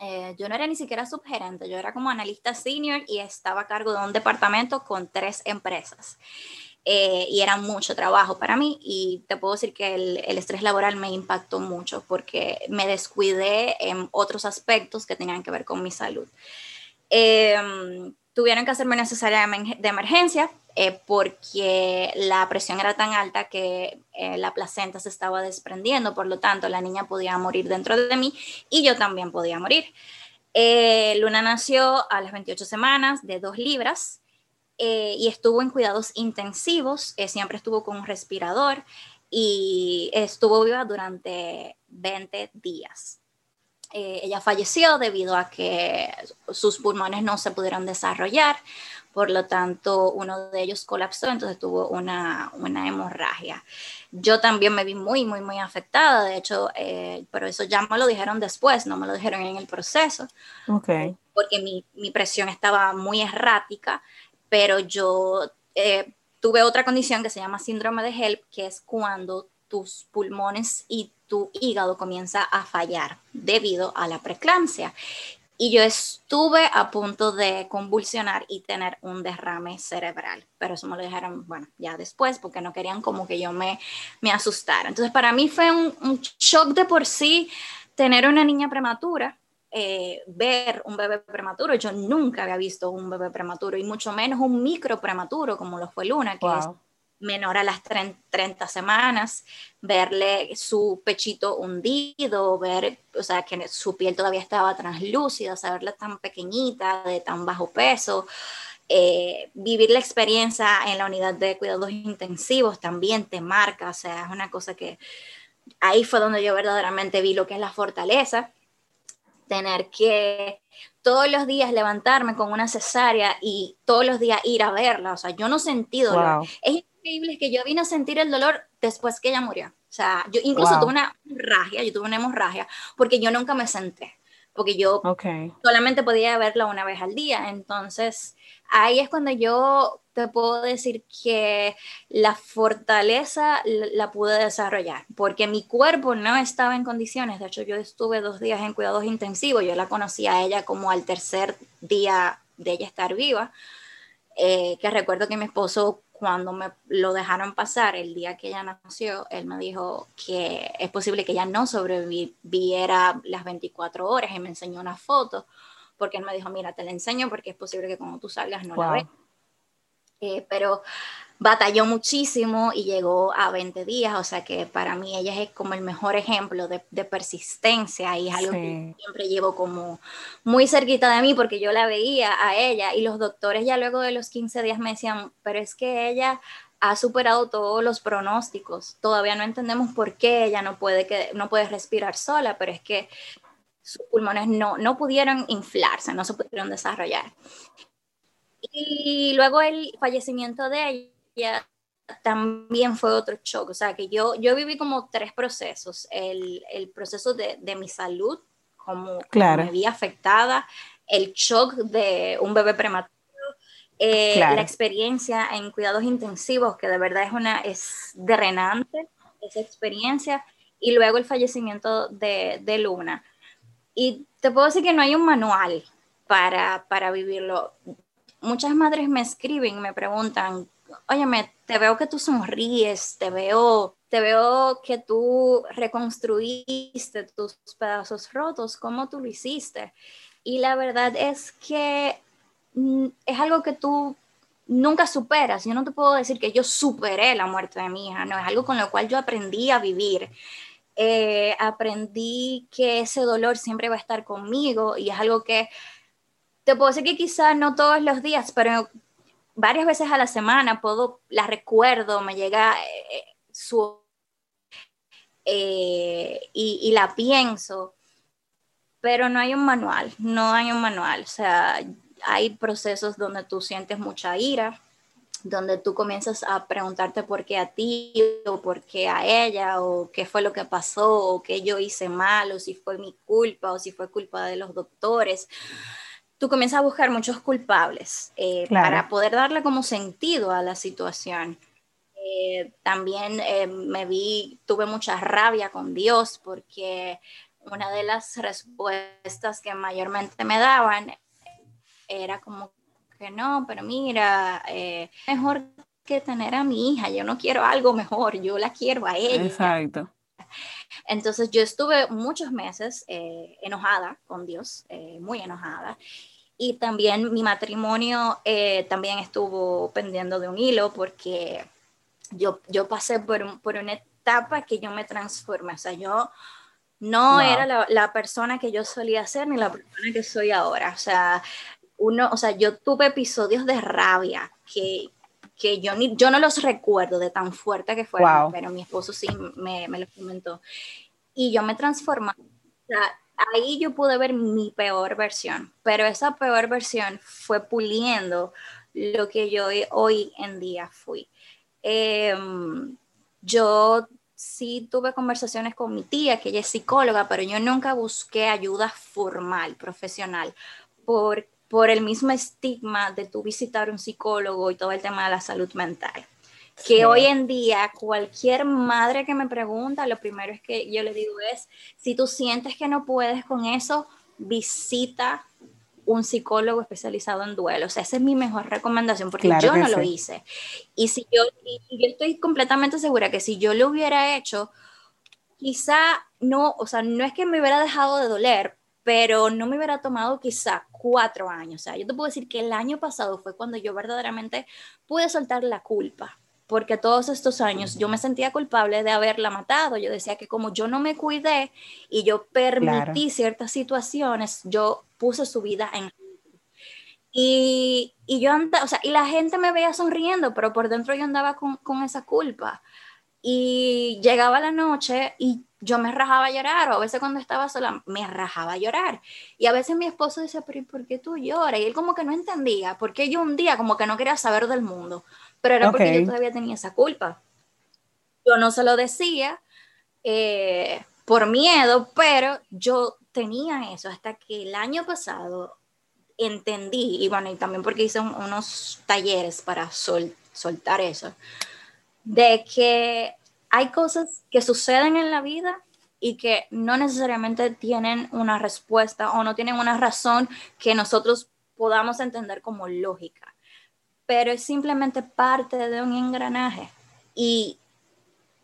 eh, yo no era ni siquiera subgerente, yo era como analista senior y estaba a cargo de un departamento con tres empresas. Eh, y era mucho trabajo para mí y te puedo decir que el, el, estrés laboral me impactó mucho porque me descuidé en otros aspectos que tenían que ver con mi salud. Em, tuvieron que hacerme necesaria de emergencia eh, porque la presión era tan alta que eh, la placenta se estaba desprendiendo, por lo tanto la niña podía morir dentro de mí y yo también podía morir. Eh, Luna nació a las 28 semanas de 2 libras y estuvo en cuidados intensivos, siempre estuvo con un respirador y estuvo viva durante 20 días. ella falleció debido a que sus pulmones no se pudieron desarrollar por lo tanto uno de ellos colapsó, entonces tuvo una, una hemorragia. Yo también me vi muy, muy, muy afectada, de hecho, eh, pero eso ya me lo dijeron después, no me lo dijeron en el proceso, okay. porque mi, mi presión estaba muy errática, pero yo eh, tuve otra condición que se llama síndrome de HELP, que es cuando tus pulmones y tu hígado comienza a fallar debido a la preeclampsia y yo estuve a punto de convulsionar y tener un derrame cerebral, pero eso me lo dijeron, bueno, ya después, porque no querían como que yo me, me asustara. Entonces, para mí fue un, shock de por sí tener una niña prematura, eh, ver un bebé prematuro. Yo nunca había visto un bebé prematuro y mucho menos un micro prematuro como lo fue Luna, que es menor a las 30 semanas, verle su pechito hundido, ver, o sea, que su piel todavía estaba translúcida, saberla tan pequeñita, de tan bajo peso. eh, vivir la experiencia en la unidad de cuidados intensivos también te marca, o sea, es una cosa que ahí fue donde yo verdaderamente vi lo que es la fortaleza, tener que todos los días levantarme con una cesárea y todos los días ir a verla, o sea, yo no sentí dolor. Es increíble que yo vine a sentir el dolor después que ella murió. O sea, yo incluso tuve una hemorragia, yo tuve una hemorragia porque yo nunca me senté, porque yo solamente podía verla una vez al día. Entonces, ahí es cuando yo te puedo decir que la fortaleza la, pude desarrollar, porque mi cuerpo no estaba en condiciones. De hecho, yo estuve dos días en cuidados intensivos, yo la conocí a ella como al tercer día de ella estar viva, eh, que recuerdo que mi esposo cuando me lo dejaron pasar el día que ella nació, él me dijo que es posible que ella no sobreviviera las 24 horas y me enseñó una foto, porque él me dijo, mira, te la enseño porque es posible que cuando tú salgas no la veas. Eh, pero batalló muchísimo y llegó a 20 días, o sea que para mí ella es como el mejor ejemplo de, persistencia y es algo que siempre llevo como muy cerquita de mí porque yo la veía a ella y los doctores ya luego de los 15 días me decían, pero es que ella ha superado todos los pronósticos, todavía no entendemos por qué ella no puede, que, no puede respirar sola, pero es que sus pulmones no, no pudieron inflarse, no se pudieron desarrollar. Y luego el fallecimiento de ella también fue otro shock, o sea que yo, yo viví como tres procesos, el, el proceso de, de, mi salud, como, claro. me vi afectada, el shock de un bebé prematuro, eh, la experiencia en cuidados intensivos, que de verdad es una, es drenante esa experiencia, y luego el fallecimiento de, de Luna. Y te puedo decir que no hay un manual para, para vivirlo. Muchas madres me escriben me preguntan, óyeme, te veo que tú sonríes, te veo, te veo que tú reconstruiste tus pedazos rotos, ¿cómo tú lo hiciste? Y la verdad es que mm, es algo que tú nunca superas. Yo no te puedo decir que yo superé la muerte de mi hija, no, es algo con lo cual yo aprendí a vivir. Eh, aprendí que ese dolor siempre va a estar conmigo y es algo que te puedo decir que quizás no todos los días, pero varias veces a la semana puedo, la recuerdo, me llega eh, su... Eh, y, la pienso, pero no hay un manual, no hay un manual, o sea, hay procesos donde tú sientes mucha ira, donde tú comienzas a preguntarte por qué a ti o por qué a ella o qué fue lo que pasó o qué yo hice mal o si fue mi culpa o si fue culpa de los doctores. Tú comienzas a buscar muchos culpables eh, para poder darle como sentido a la situación. Eh, también eh, me vi, tuve mucha rabia con Dios porque una de las respuestas que mayormente me daban era como que no, pero mira, mejor que tener a mi hija, yo no quiero algo mejor, yo la quiero a ella. Exacto. Entonces yo estuve muchos meses eh, enojada con Dios, eh, muy enojada. Y también mi matrimonio también estuvo pendiendo de un hilo porque yo, yo pasé por, por una etapa que yo me transformé. O sea, yo no era la, la, persona que yo solía ser ni la persona que soy ahora. O sea, uno, o sea, yo tuve episodios de rabia que, que yo, ni, yo no los recuerdo de tan fuerte que fueron, pero mi esposo sí me, me los comentó. Y yo me transformé. O sea, ahí yo pude ver mi peor versión, pero esa peor versión fue puliendo lo que yo hoy en día fui. Em, yo sí tuve conversaciones con mi tía, que ella es psicóloga, pero yo nunca busqué ayuda formal, profesional, porque por el mismo estigma de tu visitar un psicólogo y todo el tema de la salud mental. Que hoy en día cualquier madre que me pregunta, lo primero es que yo le digo es, si tú sientes que no puedes con eso, visita un psicólogo especializado en duelo. O sea, esa es mi mejor recomendación porque yo no lo hice. Y si yo, y yo estoy completamente segura que si yo lo hubiera hecho, quizá no, o sea, no es que me hubiera dejado de doler, pero no me hubiera tomado quizá cuatro años. O sea, yo te puedo decir que el año pasado fue cuando yo verdaderamente pude soltar la culpa, porque todos estos años yo me sentía culpable de haberla matado. Yo decía que como yo no me cuidé y yo permití ciertas situaciones, yo puse su vida en... Y, y yo andaba, o sea, y la gente me veía sonriendo, pero por dentro yo andaba con, con esa culpa. Y llegaba la noche y yo me rajaba a llorar, o a veces cuando estaba sola me rajaba a llorar. Y a veces mi esposo decía, pero ¿y por qué tú lloras? Y él como que no entendía, porque yo un día como que no quería saber del mundo, pero era porque yo todavía tenía esa culpa. Yo no se lo decía eh, por miedo, pero yo tenía eso hasta que el año pasado entendí, y bueno, y también porque hice unos talleres para soltar eso, de que hay cosas que suceden en la vida y que no necesariamente tienen una respuesta o no tienen una razón que nosotros podamos entender como lógica, pero es simplemente parte de un engranaje. Y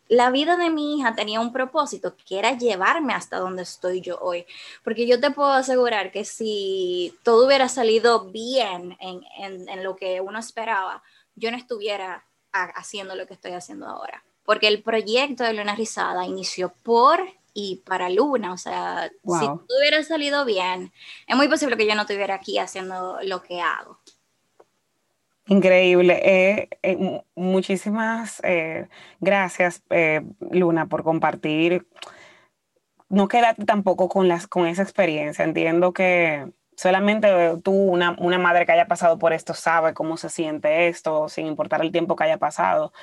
la vida de mi hija tenía un propósito, que era llevarme hasta donde estoy yo hoy. Porque yo te puedo asegurar que si todo hubiera salido bien en, en lo que uno esperaba, yo no estuviera haciendo lo que estoy haciendo ahora porque el proyecto de Luna Rizada inició por y para Luna, o sea, si todo hubiera salido bien, es muy posible que yo no estuviera aquí haciendo lo que hago. Increíble. Eh, eh, muchísimas eh, gracias, Luna, por compartir. No quédate tampoco con, las, con esa experiencia. Entiendo que solamente tú, una, madre que haya pasado por esto, sabe cómo se siente esto, sin importar el tiempo que haya pasado.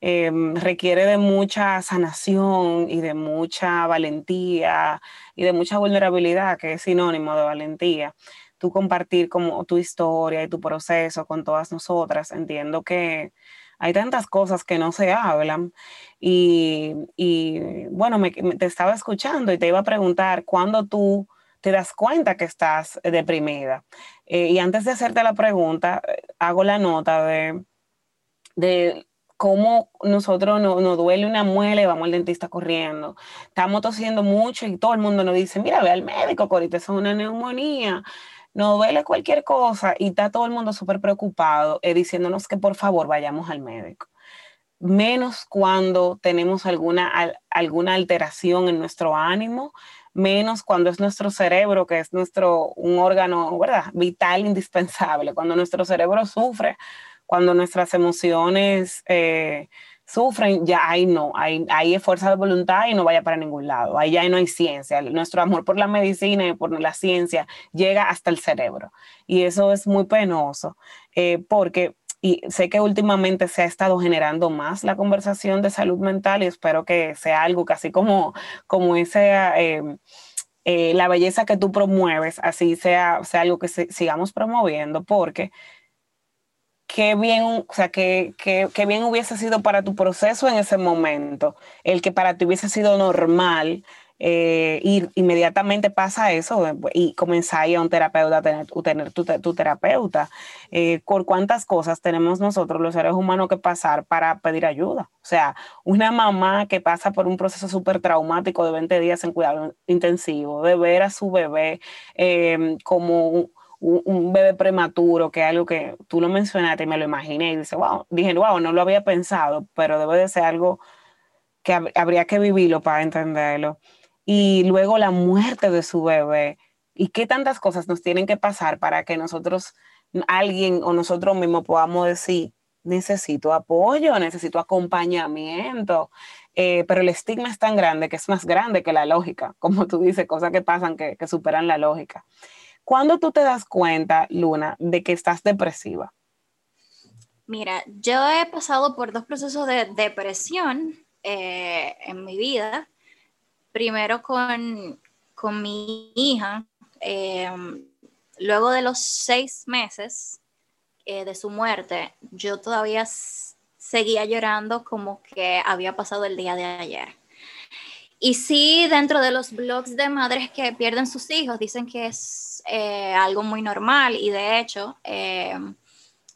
Em, requiere de mucha sanación y de mucha valentía y de mucha vulnerabilidad, que es sinónimo de valentía. Tú compartir como tu historia y tu proceso con todas nosotras, entiendo que hay tantas cosas que no se hablan y, bueno, me, te estaba escuchando y te iba a preguntar cuándo tú te das cuenta que estás deprimida. Eh, y antes de hacerte la pregunta, eh, hago la nota de, de cómo nosotros nos duele una muela y vamos al dentista corriendo. Estamos tosiendo mucho y todo el mundo nos dice, mira, ve al médico, Corita, eso es una neumonía. Nos duele cualquier cosa y está todo el mundo súper preocupado eh, diciéndonos que por favor vayamos al médico. Menos cuando tenemos alguna, alguna alteración en nuestro ánimo, menos cuando es nuestro cerebro, que es nuestro, un órgano, ¿verdad? Vital, indispensable, cuando nuestro cerebro sufre cuando nuestras emociones eh, sufren, ya ahí no, ahí, ahí es fuerza de voluntad y no vaya para ningún lado, ahí ya no hay ciencia, nuestro amor por la medicina y por la ciencia llega hasta el cerebro. Y eso es muy penoso eh, porque y sé que últimamente se ha estado generando más la conversación de salud mental y espero que sea algo casi como, como ese, eh, la belleza que tú promueves, así sea, sea algo que sigamos promoviendo, porque qué bien, o sea, qué, bien hubiese sido para tu proceso en ese momento, el que para ti hubiese sido normal, eh, y inmediatamente pasa eso eh, y comenzáis a un terapeuta a tener, tu, terapeuta. Eh, por cuántas cosas tenemos nosotros los seres humanos que pasar para pedir ayuda. O sea, una mamá que pasa por un proceso súper traumático de 20 días en cuidado intensivo, de ver a su bebé como un, bebé prematuro, que es algo que tú lo mencionaste y me lo imaginé y dice, wow, dije, wow, no lo había pensado, pero debe de ser algo que habría que vivirlo para entenderlo. Y luego la muerte de su bebé. ¿Y qué tantas cosas nos tienen que pasar para que nosotros, alguien o nosotros mismos podamos decir, necesito apoyo, necesito acompañamiento? Eh, pero el estigma es tan grande que es más grande que la lógica, [laughs] como tú dices, cosas que pasan que, que superan la lógica. ¿Cuándo tú te das cuenta, Luna, de que estás depresiva? Mira, yo he pasado por dos procesos de depresión eh, en mi vida. Primero con, mi hija. Em, luego de los seis meses eh, de su muerte, yo todavía seguía llorando como que había pasado el día de ayer. Y sí, dentro de los blogs de madres que pierden sus hijos, dicen que es eh, algo muy normal y de hecho eh,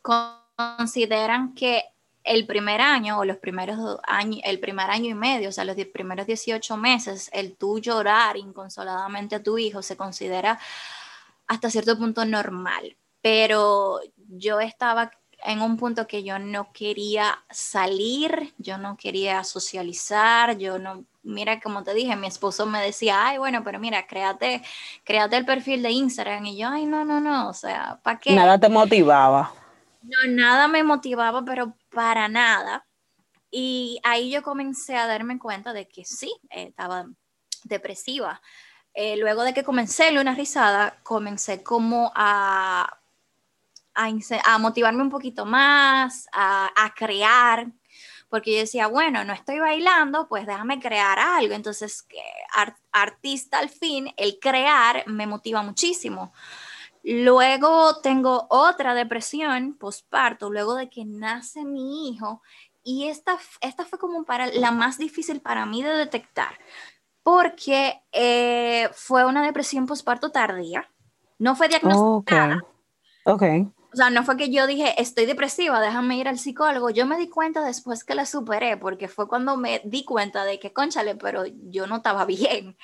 consideran que el primer año o los primeros años, el primer año y medio, o sea, los primeros 18 meses, el tú llorar inconsoladamente a tu hijo se considera hasta cierto punto normal. Pero yo estaba en un punto que yo no quería salir, yo no quería socializar, yo no, mira, como te dije, mi esposo me decía, ay, bueno, pero mira, créate, créate el perfil de Instagram. Y yo, ay, no, no, no, o sea, ¿para qué? Nada te motivaba. No, nada me motivaba, pero para nada. Y ahí yo comencé a darme cuenta de que sí, estaba depresiva. Eh, luego de que comencé Luna Rizada, comencé como a a, motivarme un poquito más, a, crear, porque yo decía, bueno, no estoy bailando, pues déjame crear algo. Entonces, artista al fin, el crear me motiva muchísimo. Luego tengo otra depresión postparto, luego de que nace mi hijo, y esta, esta fue como para la más difícil para mí de detectar, porque eh, fue una depresión postparto tardía, no fue diagnosticada. Ok. O sea, no fue que yo dije, estoy depresiva, déjame ir al psicólogo. Yo me di cuenta después que la superé, porque fue cuando me di cuenta de que, conchale, pero yo no estaba [laughs] bien.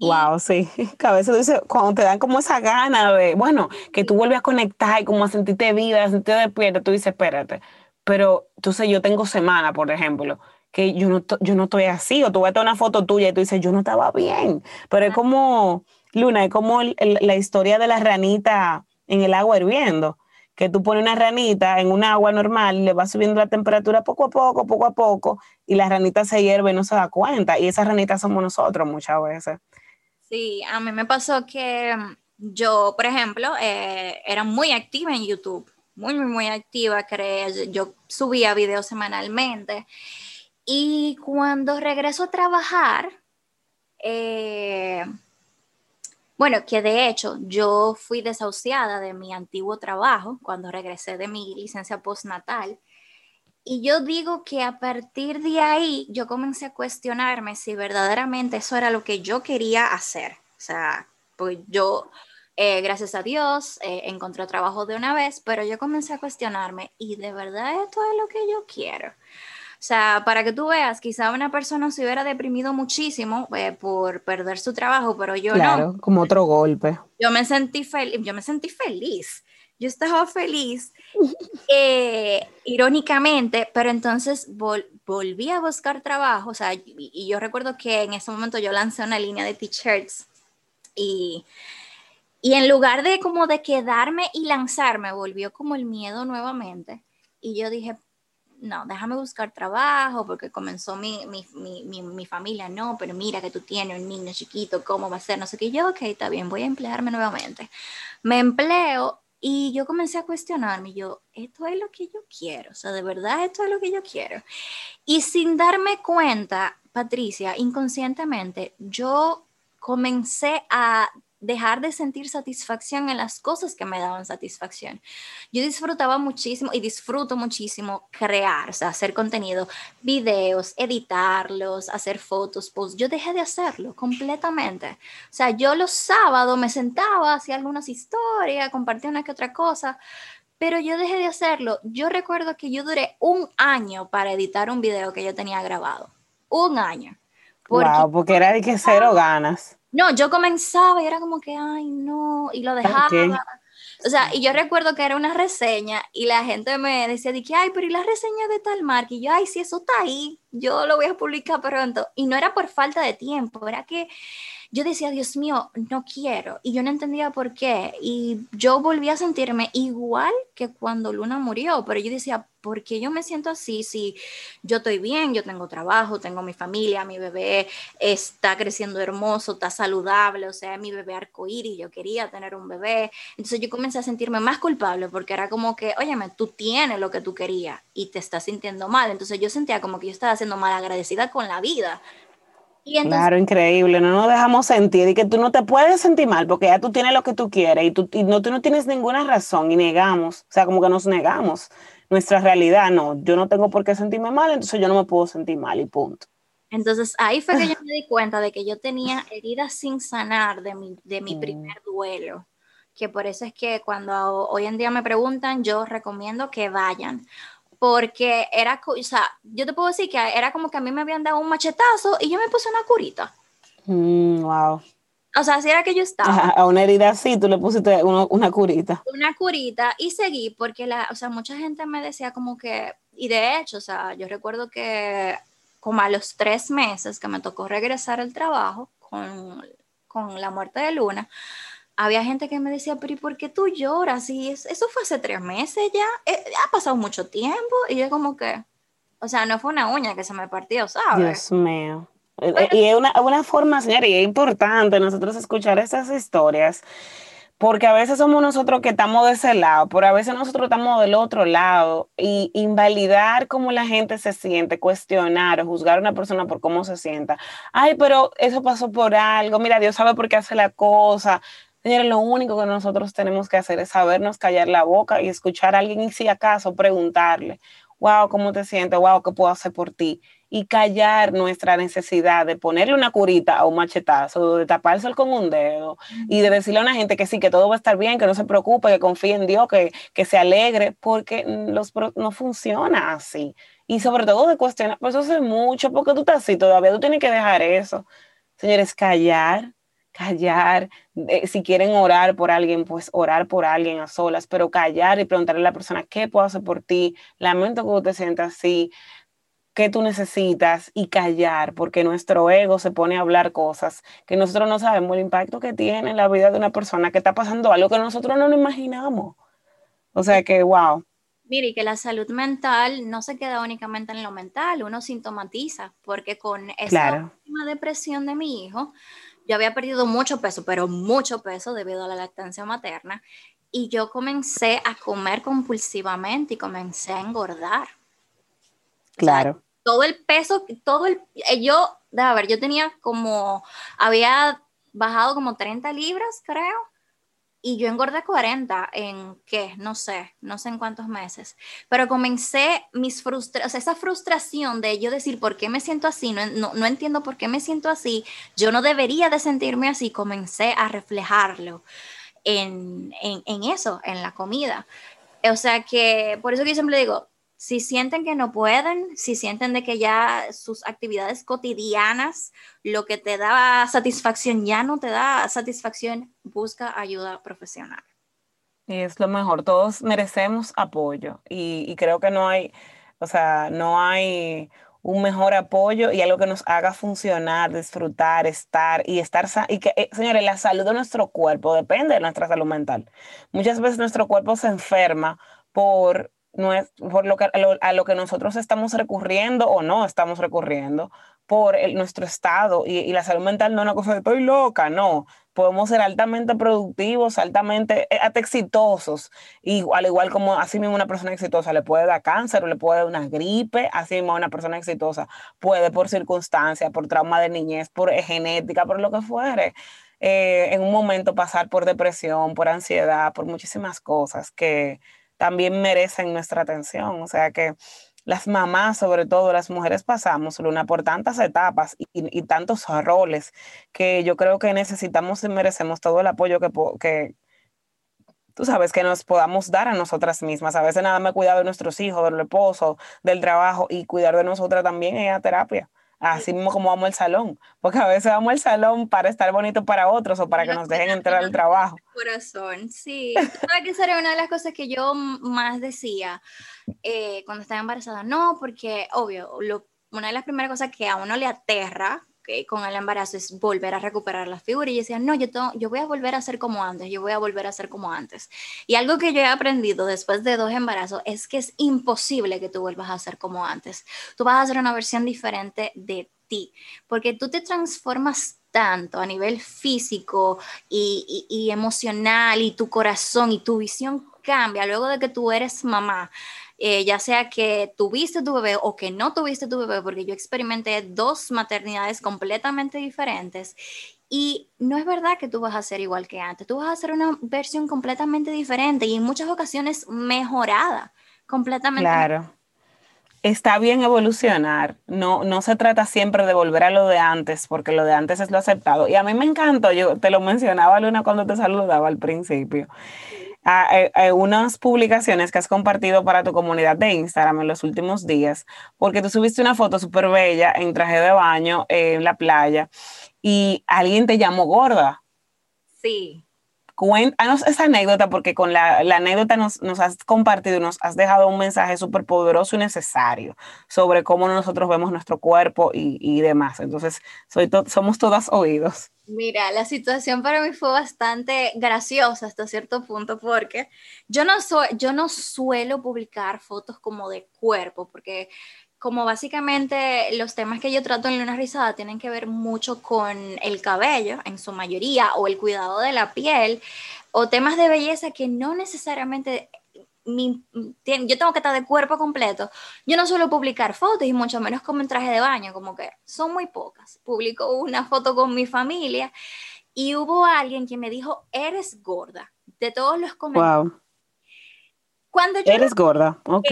Wow, sí. [laughs] Que a veces dice, cuando te dan como esa gana de, bueno, que tú vuelves a conectar y como a sentirte vida, a sentirte despierta, tú dices, espérate. Pero entonces yo tengo semana, por ejemplo, que yo no, yo no estoy así, o tú ves una foto tuya y tú dices, yo no estaba bien. Pero es como, Luna, es como la historia de la ranita en el agua hirviendo que tú pones una ranita en un agua normal y le vas subiendo la temperatura poco a poco, poco a poco, y la ranita se hierve y no se da cuenta. Y esas ranitas somos nosotros muchas veces. Sí, a mí me pasó que mm, yo, por ejemplo, eh, era muy activa en YouTube, muy, muy, muy activa. Yo subía videos semanalmente. Y cuando regreso a trabajar, eh, bueno, que de hecho yo fui desahuciada de mi antiguo trabajo cuando regresé de mi licencia postnatal. Y yo digo que a partir de ahí yo comencé a cuestionarme si verdaderamente eso era lo que yo quería hacer. O sea, pues yo, eh, gracias a Dios, eh, encontré trabajo de una vez, pero yo comencé a cuestionarme, ¿y de verdad esto es lo que yo quiero? O sea, para que tú veas, quizá una persona se hubiera deprimido muchísimo eh, por perder su trabajo, pero yo claro, como otro golpe. Yo me sentí feliz, yo me sentí feliz. Yo estaba feliz, eh, irónicamente, pero entonces volví a buscar trabajo, o sea, y, y, yo recuerdo que en ese momento yo lancé una línea de t-shirts y, y en lugar de como de quedarme y lanzarme, volvió como el miedo nuevamente. Y yo dije, no, déjame buscar trabajo porque comenzó mi, mi, mi, mi, familia, no, pero mira que tú tienes un niño chiquito, ¿cómo va a ser? No sé qué, yo, ok, está bien, voy a emplearme nuevamente. Me empleo y yo comencé a cuestionarme, yo, esto es lo que yo quiero, o sea, de verdad esto es lo que yo quiero. Y sin darme cuenta, Patricia, inconscientemente, yo comencé a dejar de sentir satisfacción en las cosas que me daban satisfacción. Yo disfrutaba muchísimo y disfruto muchísimo crear, o sea, hacer contenido, videos, editarlos, hacer fotos, posts. Yo dejé de hacerlo completamente. O sea, yo los sábados me sentaba, hacía algunas historias, compartía una que otra cosa, pero yo dejé de hacerlo. Yo recuerdo que yo duré un año para editar un video que yo tenía grabado. Un año. Porque, wow, porque era de que cero ganas. No, yo comenzaba y era como que, ay, no, y lo dejaba. O sea, y yo recuerdo que era una reseña y la gente me decía, de que, ay, pero ¿y la reseña de tal marca? Y yo, ay, si eso está ahí, yo lo voy a publicar pronto. Y no era por falta de tiempo, era que yo decía, Dios mío, no quiero. Y yo no entendía por qué. Y yo volví a sentirme igual que cuando Luna murió, pero yo decía, ¿por qué yo me siento así? Si yo estoy bien, yo tengo trabajo, tengo mi familia, mi bebé está creciendo hermoso, está saludable, o sea, mi bebé arcoíris, yo quería tener un bebé. Entonces yo comencé a sentirme más culpable porque era como que, óyeme, tú tienes lo que tú querías y te estás sintiendo mal. Entonces yo sentía como que yo estaba siendo mal agradecida con la vida claro, increíble, no nos dejamos sentir y que tú no te puedes sentir mal porque ya tú tienes lo que tú quieres y tú, no, tú no tienes ninguna razón y negamos, o sea, como que nos negamos nuestra realidad, no, yo no tengo por qué sentirme mal, entonces yo no me puedo sentir mal y punto. Entonces ahí fue que yo [laughs] me di cuenta de que yo tenía heridas sin sanar de mi, de mi mm. primer duelo, que por eso es que cuando hoy en día me preguntan, yo recomiendo que vayan, porque era, o sea, yo te puedo decir que era como que a mí me habían dado un machetazo y yo me puse una curita. Mm, wow. O sea, así era que yo estaba. [laughs] a una herida así, tú le pusiste una curita. Una curita y seguí porque, la, o sea, mucha gente me decía como que, y de hecho, o sea, yo recuerdo que como a los tres meses que me tocó regresar al trabajo con, con la muerte de Luna, había gente que me decía, pero ¿y por qué tú lloras? Y eso fue hace tres meses ya, eh, ha pasado mucho tiempo. Y yo como que, o sea, no fue una uña que se me partió, ¿sabes? Dios mío. Eh, eh, y es una, una forma, señora, y es importante nosotros escuchar estas historias, porque a veces somos nosotros que estamos de ese lado, pero a veces nosotros estamos del otro lado, y invalidar cómo la gente se siente, cuestionar o juzgar a una persona por cómo se sienta. Ay, pero eso pasó por algo, mira, Dios sabe por qué hace la cosa. Señores, lo único que nosotros tenemos que hacer es sabernos callar la boca y escuchar a alguien y si acaso preguntarle, wow, ¿cómo te sientes? Wow, ¿qué puedo hacer por ti? Y callar nuestra necesidad de ponerle una curita a un machetazo, de tapárselo con un dedo y de decirle a una gente que sí, que todo va a estar bien, que no se preocupe, que confíe en Dios, que, que se alegre, porque los, no funciona así. Y sobre todo de cuestionar, pues eso es mucho, porque tú estás así todavía, tú tienes que dejar eso. Señores, callar, callar, si quieren orar por alguien, pues orar por alguien a solas, pero callar y preguntarle a la persona, ¿qué puedo hacer por ti? Lamento que tú te sientas así, ¿qué tú necesitas? Y callar, porque nuestro ego se pone a hablar cosas que nosotros no sabemos el impacto que tiene en la vida de una persona que está pasando algo que nosotros no nos imaginamos. O sea que, wow. Mire, y que la salud mental no se queda únicamente en lo mental, uno sintomatiza, porque con esa última depresión de mi hijo, yo había perdido mucho peso, pero mucho peso debido a la lactancia materna. Y yo comencé a comer compulsivamente y comencé a engordar. Claro. todo el peso, todo el... Eh, yo, a ver, yo tenía como... Había bajado como 30 libras, creo y yo engordé 40 en qué, no sé, no sé en cuántos meses, pero comencé mis frustraciones, esa frustración de yo decir, ¿por qué me siento así? No, no, no, entiendo por qué me siento así, yo no debería de sentirme así, comencé a reflejarlo en, en, en eso, en la comida. O sea que, por eso que yo siempre digo, si sienten que no pueden, si sienten de que ya sus actividades cotidianas, lo que te da satisfacción ya no te da satisfacción, busca ayuda profesional. Y es lo mejor, todos merecemos apoyo y, creo que no hay, o sea, no hay un mejor apoyo y algo que nos haga funcionar, disfrutar, estar y estar, y que, eh, señores, la salud de nuestro cuerpo depende de nuestra salud mental. Muchas veces nuestro cuerpo se enferma por no es por lo que, a, lo, que nosotros estamos recurriendo o no estamos recurriendo por nuestro estado y, la salud mental no es una cosa de estoy loca, no. Podemos ser altamente productivos, altamente eh, exitosos, y al igual como así mismo una persona exitosa le puede dar cáncer o le puede dar una gripe, así mismo una persona exitosa puede por circunstancia, por trauma de niñez, por genética, por lo que fuere. Eh, en un momento pasar por depresión, por ansiedad, por muchísimas cosas que, también merecen nuestra atención. O sea que las mamás, sobre todo las mujeres, pasamos, Luna, por tantas etapas y, tantos roles que yo creo que necesitamos y merecemos todo el apoyo que, tú sabes, que nos podamos dar a nosotras mismas. A veces nada más cuidar de nuestros hijos, del esposo, del trabajo y cuidar de nosotras también es la terapia así mismo como vamos al salón, porque a veces vamos al salón para estar bonito para otros o para que nos dejen entrar al trabajo. [laughs] Corazón, sí. ¿Sabes que sería una de las cosas que yo más decía eh, cuando estaba embarazada? No, porque obvio, una de las primeras cosas que a uno le aterra con el embarazo es volver a recuperar la figura. Y yo no, yo, yo voy a volver a ser como antes, yo voy a volver a ser como antes. Y algo que yo he aprendido después de dos embarazos es que es imposible que tú vuelvas a ser como antes. Tú vas a ser una versión diferente de ti, porque tú te transformas tanto a nivel físico y emocional y tu corazón y tu visión cambia luego de que tú eres mamá. Eh, ya sea que tuviste tu bebé o que no tuviste tu bebé, porque yo experimenté dos maternidades completamente diferentes. Y no es verdad que tú vas a ser igual que antes, tú vas a ser una versión completamente diferente y en muchas ocasiones mejorada, completamente. Claro. Está bien evolucionar, no, no se trata siempre de volver a lo de antes, porque lo de antes es lo aceptado. Y a mí me encantó, yo te lo mencionaba Luna cuando te saludaba al principio a, unas publicaciones que has compartido para tu comunidad de Instagram en los últimos días, porque tú subiste una foto súper bella en traje de baño en la playa y alguien te llamó gorda. Sí. Cuéntanos esa anécdota, porque con la, anécdota nos, has compartido, nos has dejado un mensaje súper poderoso y necesario sobre cómo nosotros vemos nuestro cuerpo y, demás. Entonces, soy somos todas oídos. Mira, la situación para mí fue bastante graciosa hasta cierto punto porque yo no, soy, yo no suelo publicar fotos como de cuerpo porque como básicamente los temas que yo trato en Luna Rizada tienen que ver mucho con el cabello, en su mayoría, o el cuidado de la piel, o temas de belleza que no necesariamente yo tengo que estar de cuerpo completo. Yo no suelo publicar fotos y mucho menos como en traje de baño, como que son muy pocas. Publico una foto con mi familia y hubo alguien que me dijo, eres gorda, de todos los comentarios. Wow. Cuando eres gorda, ok.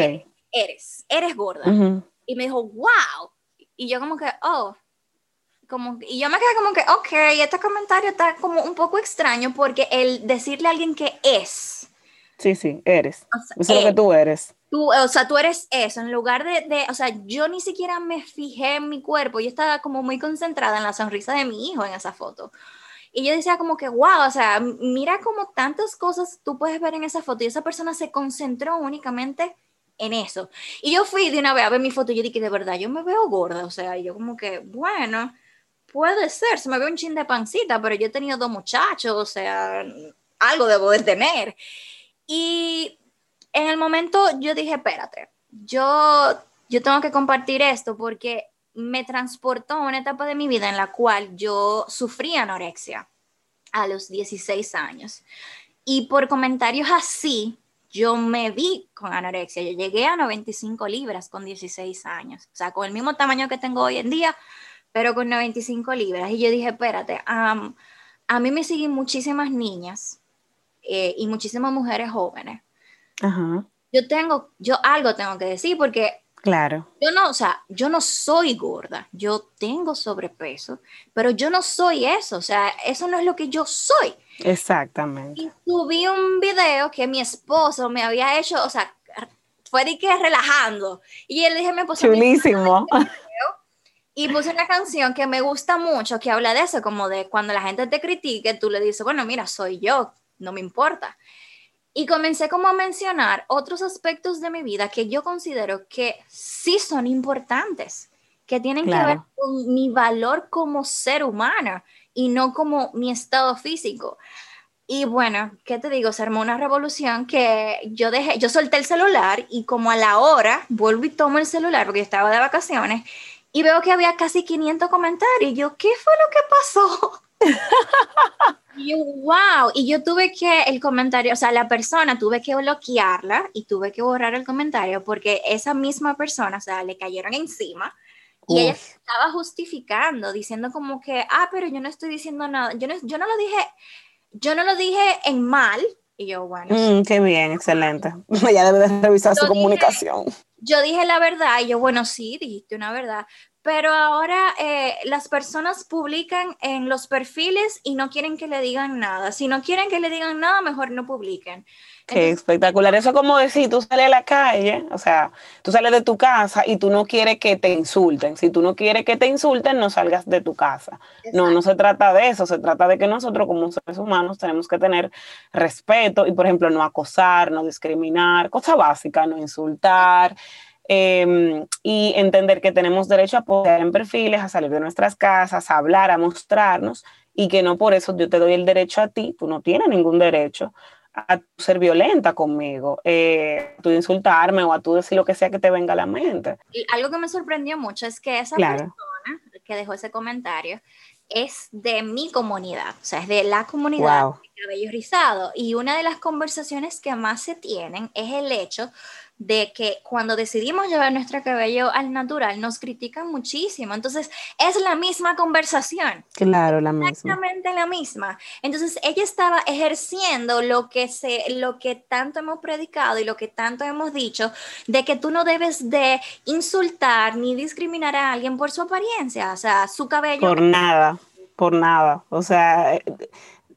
Eres, eres, gorda y me dijo, wow. Y yo como que, oh, como, y yo me quedé como que, ok, este comentario está como un poco extraño porque el decirle a alguien que es. Sí, sí, eres. eso es lo que tú eres. Tú, o sea, tú eres eso, en lugar de, de, o sea, yo ni siquiera me fijé en mi cuerpo, yo estaba como muy concentrada en la sonrisa de mi hijo en esa foto. Y yo decía como que, wow, o sea, mira como tantas cosas tú puedes ver en esa foto y esa persona se concentró únicamente en eso. Y yo fui de una vez a ver mi foto y yo dije, de verdad, yo me veo gorda, o sea, yo como que, bueno, puede ser, se me ve un chin de pancita, pero yo he tenido dos muchachos, o sea, algo debo de tener. Y en el momento yo dije, espérate, yo, yo tengo que compartir esto porque me transportó a una etapa de mi vida en la cual yo sufrí anorexia a los 16 años. Y por comentarios así, yo me vi con anorexia. Yo llegué a 95 libras con 16 años, o sea, con el mismo tamaño que tengo hoy en día, pero con 95 libras. Y yo dije, espérate, a mí me siguen muchísimas niñas eh, y muchísimas mujeres jóvenes. Yo tengo, yo algo tengo que decir porque Claro. Yo no, o sea, yo no soy gorda, yo tengo sobrepeso, pero yo no soy eso, o sea, eso no es lo que yo soy. Exactamente. Y subí un video que mi esposo me había hecho, o sea, fue de que relajando. Y él dije, me puso. Chulísimo. Y puse una canción que me gusta mucho, que habla de eso, como de cuando la gente te critique, tú le dices, bueno, mira, soy yo, no me importa. Y comencé como a mencionar otros aspectos de mi vida que yo considero que sí son importantes, que tienen que ver con mi valor como ser humano y no como mi estado físico. Y bueno, ¿qué te digo? Se armó una revolución que yo dejé, yo solté el celular y como a la hora vuelvo y tomo el celular porque estaba de vacaciones y veo que había casi 500 comentarios. Y yo, ¿qué fue lo que pasó? [laughs] y yo, wow. Y yo tuve que, el comentario, o sea, la persona tuve que bloquearla y tuve que borrar el comentario porque esa misma persona, o sea, le cayeron encima y ella estaba justificando, diciendo como que, ah, pero yo no estoy diciendo nada, yo no, yo no lo dije, yo no lo dije en mal. Y yo, bueno. Mm, qué bien, excelente. [laughs] ya debe de revisar su comunicación. Yo dije la verdad y yo, bueno, sí, dijiste una verdad, pero ahora eh, las personas publican en los perfiles y no quieren que le digan nada. Si no quieren que le digan nada, mejor no publiquen. Qué espectacular. Eso es como decir, tú sales a la calle, o sea, tú sales de tu casa y tú no quieres que te insulten. Si tú no quieres que te insulten, no salgas de tu casa. No, no se trata de eso. Se trata de que nosotros como seres humanos tenemos que tener respeto y, por ejemplo, no acosar, no discriminar, cosa básica, no insultar. Em, y entender que tenemos derecho a poder en perfiles, a salir de nuestras casas, a hablar, a mostrarnos y que no por eso yo te doy el derecho a ti, tú no tienes ningún derecho a ser violenta conmigo, eh, a tú insultarme o a tú decir lo que sea que te venga a la mente. Y algo que me sorprendió mucho es que esa persona que dejó ese comentario es de mi comunidad, o sea, es de la comunidad de cabello rizado. Y una de las conversaciones que más se tienen es el hecho de que cuando decidimos llevar nuestro cabello al natural nos critican muchísimo. Entonces, es la misma conversación. Claro, la misma. Exactamente la misma. Entonces, ella estaba ejerciendo lo que, se, lo que tanto hemos predicado y lo que tanto hemos dicho, de que tú no debes de insultar ni discriminar a alguien por su apariencia, o sea, su cabello. Por nada, por nada. O sea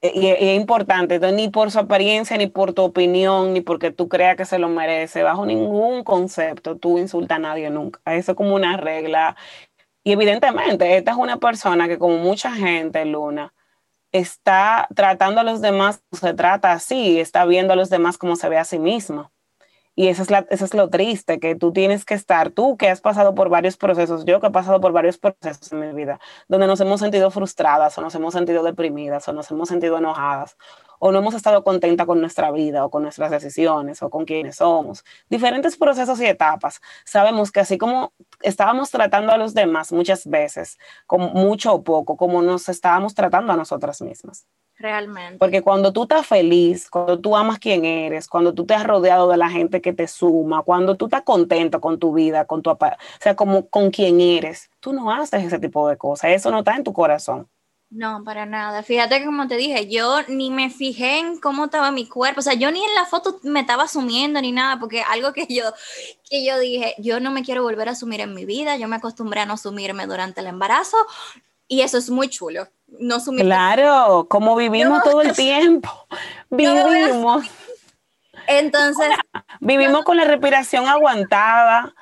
y, es importante, ni por su apariencia, ni por tu opinión, ni porque tú creas que se lo merece, bajo ningún concepto tú insultas a nadie nunca. Eso es como una regla. Y evidentemente, esta es una persona que como mucha gente, Luna, está tratando a los demás, se trata así, está viendo a los demás como se ve a sí misma. Y eso es, la, eso es lo triste, que tú tienes que estar, tú que has pasado por varios procesos, yo que he pasado por varios procesos en mi vida, donde nos hemos sentido frustradas o nos hemos sentido deprimidas o nos hemos sentido enojadas o no hemos estado contentas con nuestra vida o con nuestras decisiones o con quienes somos. Diferentes procesos y etapas. Sabemos que así como estábamos tratando a los demás muchas veces, con mucho o poco, como nos estábamos tratando a nosotras mismas. Realmente. Porque cuando tú estás feliz, cuando tú amas quien eres, cuando tú te has rodeado de la gente que te suma, cuando tú estás contento con tu vida, con tu, o sea, como con quien eres, tú no haces ese tipo de cosas. Eso no está en tu corazón. No, para nada. Fíjate que como te dije, yo ni me fijé en cómo estaba mi cuerpo, o sea, yo ni en la foto me estaba asumiendo ni nada, porque algo que yo, que yo dije, yo no me quiero volver a asumir en mi vida, yo me acostumbré a no asumirme durante el embarazo y eso es muy chulo. No. Claro, como vivimos todo el [laughs] tiempo, vivimos. Entonces. [laughs] Vivimos con la respiración aguantada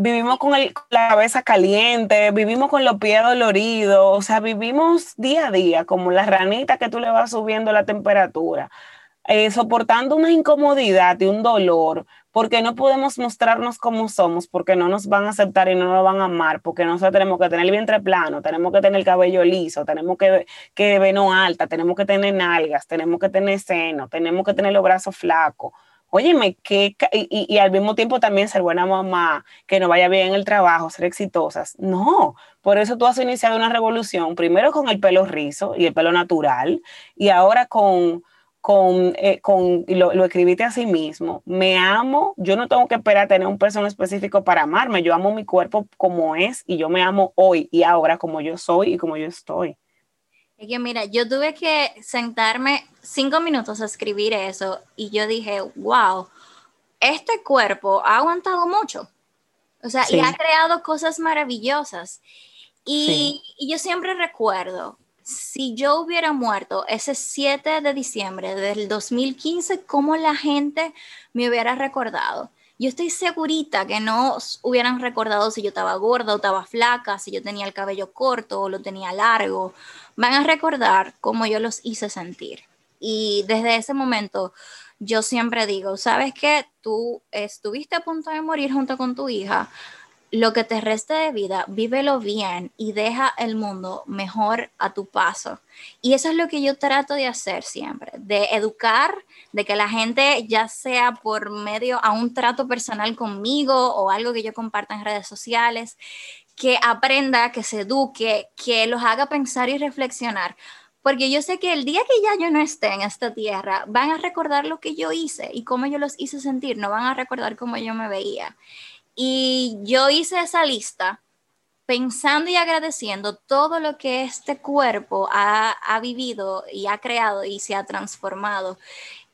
vivimos con, el, la cabeza caliente, vivimos con los pies doloridos, o sea, vivimos día a día como la ranita que tú le vas subiendo la temperatura, eh, soportando una incomodidad y un dolor, porque no podemos mostrarnos como somos, porque no nos van a aceptar y no nos van a amar, porque nosotros tenemos que tener el vientre plano, tenemos que tener el cabello liso, tenemos que, que veno alta, tenemos que tener nalgas, tenemos que tener seno, tenemos que tener los brazos flacos óyeme, que, y, y, al mismo tiempo también ser buena mamá, que no vaya bien en el trabajo, ser exitosas. No, por eso tú has iniciado una revolución, primero con el pelo rizo y el pelo natural, y ahora con, con, eh, con lo, lo, escribiste a sí mismo. Me amo, yo no tengo que esperar a tener un peso específico para amarme, yo amo mi cuerpo como es y yo me amo hoy y ahora como yo soy y como yo estoy. Es que mira, yo tuve que sentarme cinco minutos a escribir eso y yo dije, wow, este cuerpo ha aguantado mucho. O sea, y ha creado cosas maravillosas. Y, y, yo siempre recuerdo, si yo hubiera muerto ese 7 de diciembre del 2015, cómo la gente me hubiera recordado. Yo estoy segurita que no hubieran recordado si yo estaba gorda o estaba flaca, si yo tenía el cabello corto o lo tenía largo van a recordar cómo yo los hice sentir. Y desde ese momento yo siempre digo, ¿sabes qué? Tú estuviste a punto de morir junto con tu hija. Lo que te reste de vida, vívelo bien y deja el mundo mejor a tu paso. Y eso es lo que yo trato de hacer siempre, de educar, de que la gente, ya sea por medio a un trato personal conmigo o algo que yo comparta en redes sociales, que aprenda, que se eduque, que los haga pensar y reflexionar. Porque yo sé que el día que ya yo no esté en esta tierra, van a recordar lo que yo hice y cómo yo los hice sentir, no van a recordar cómo yo me veía. Y yo hice esa lista pensando y agradeciendo todo lo que este cuerpo ha, ha vivido y ha creado y se ha transformado.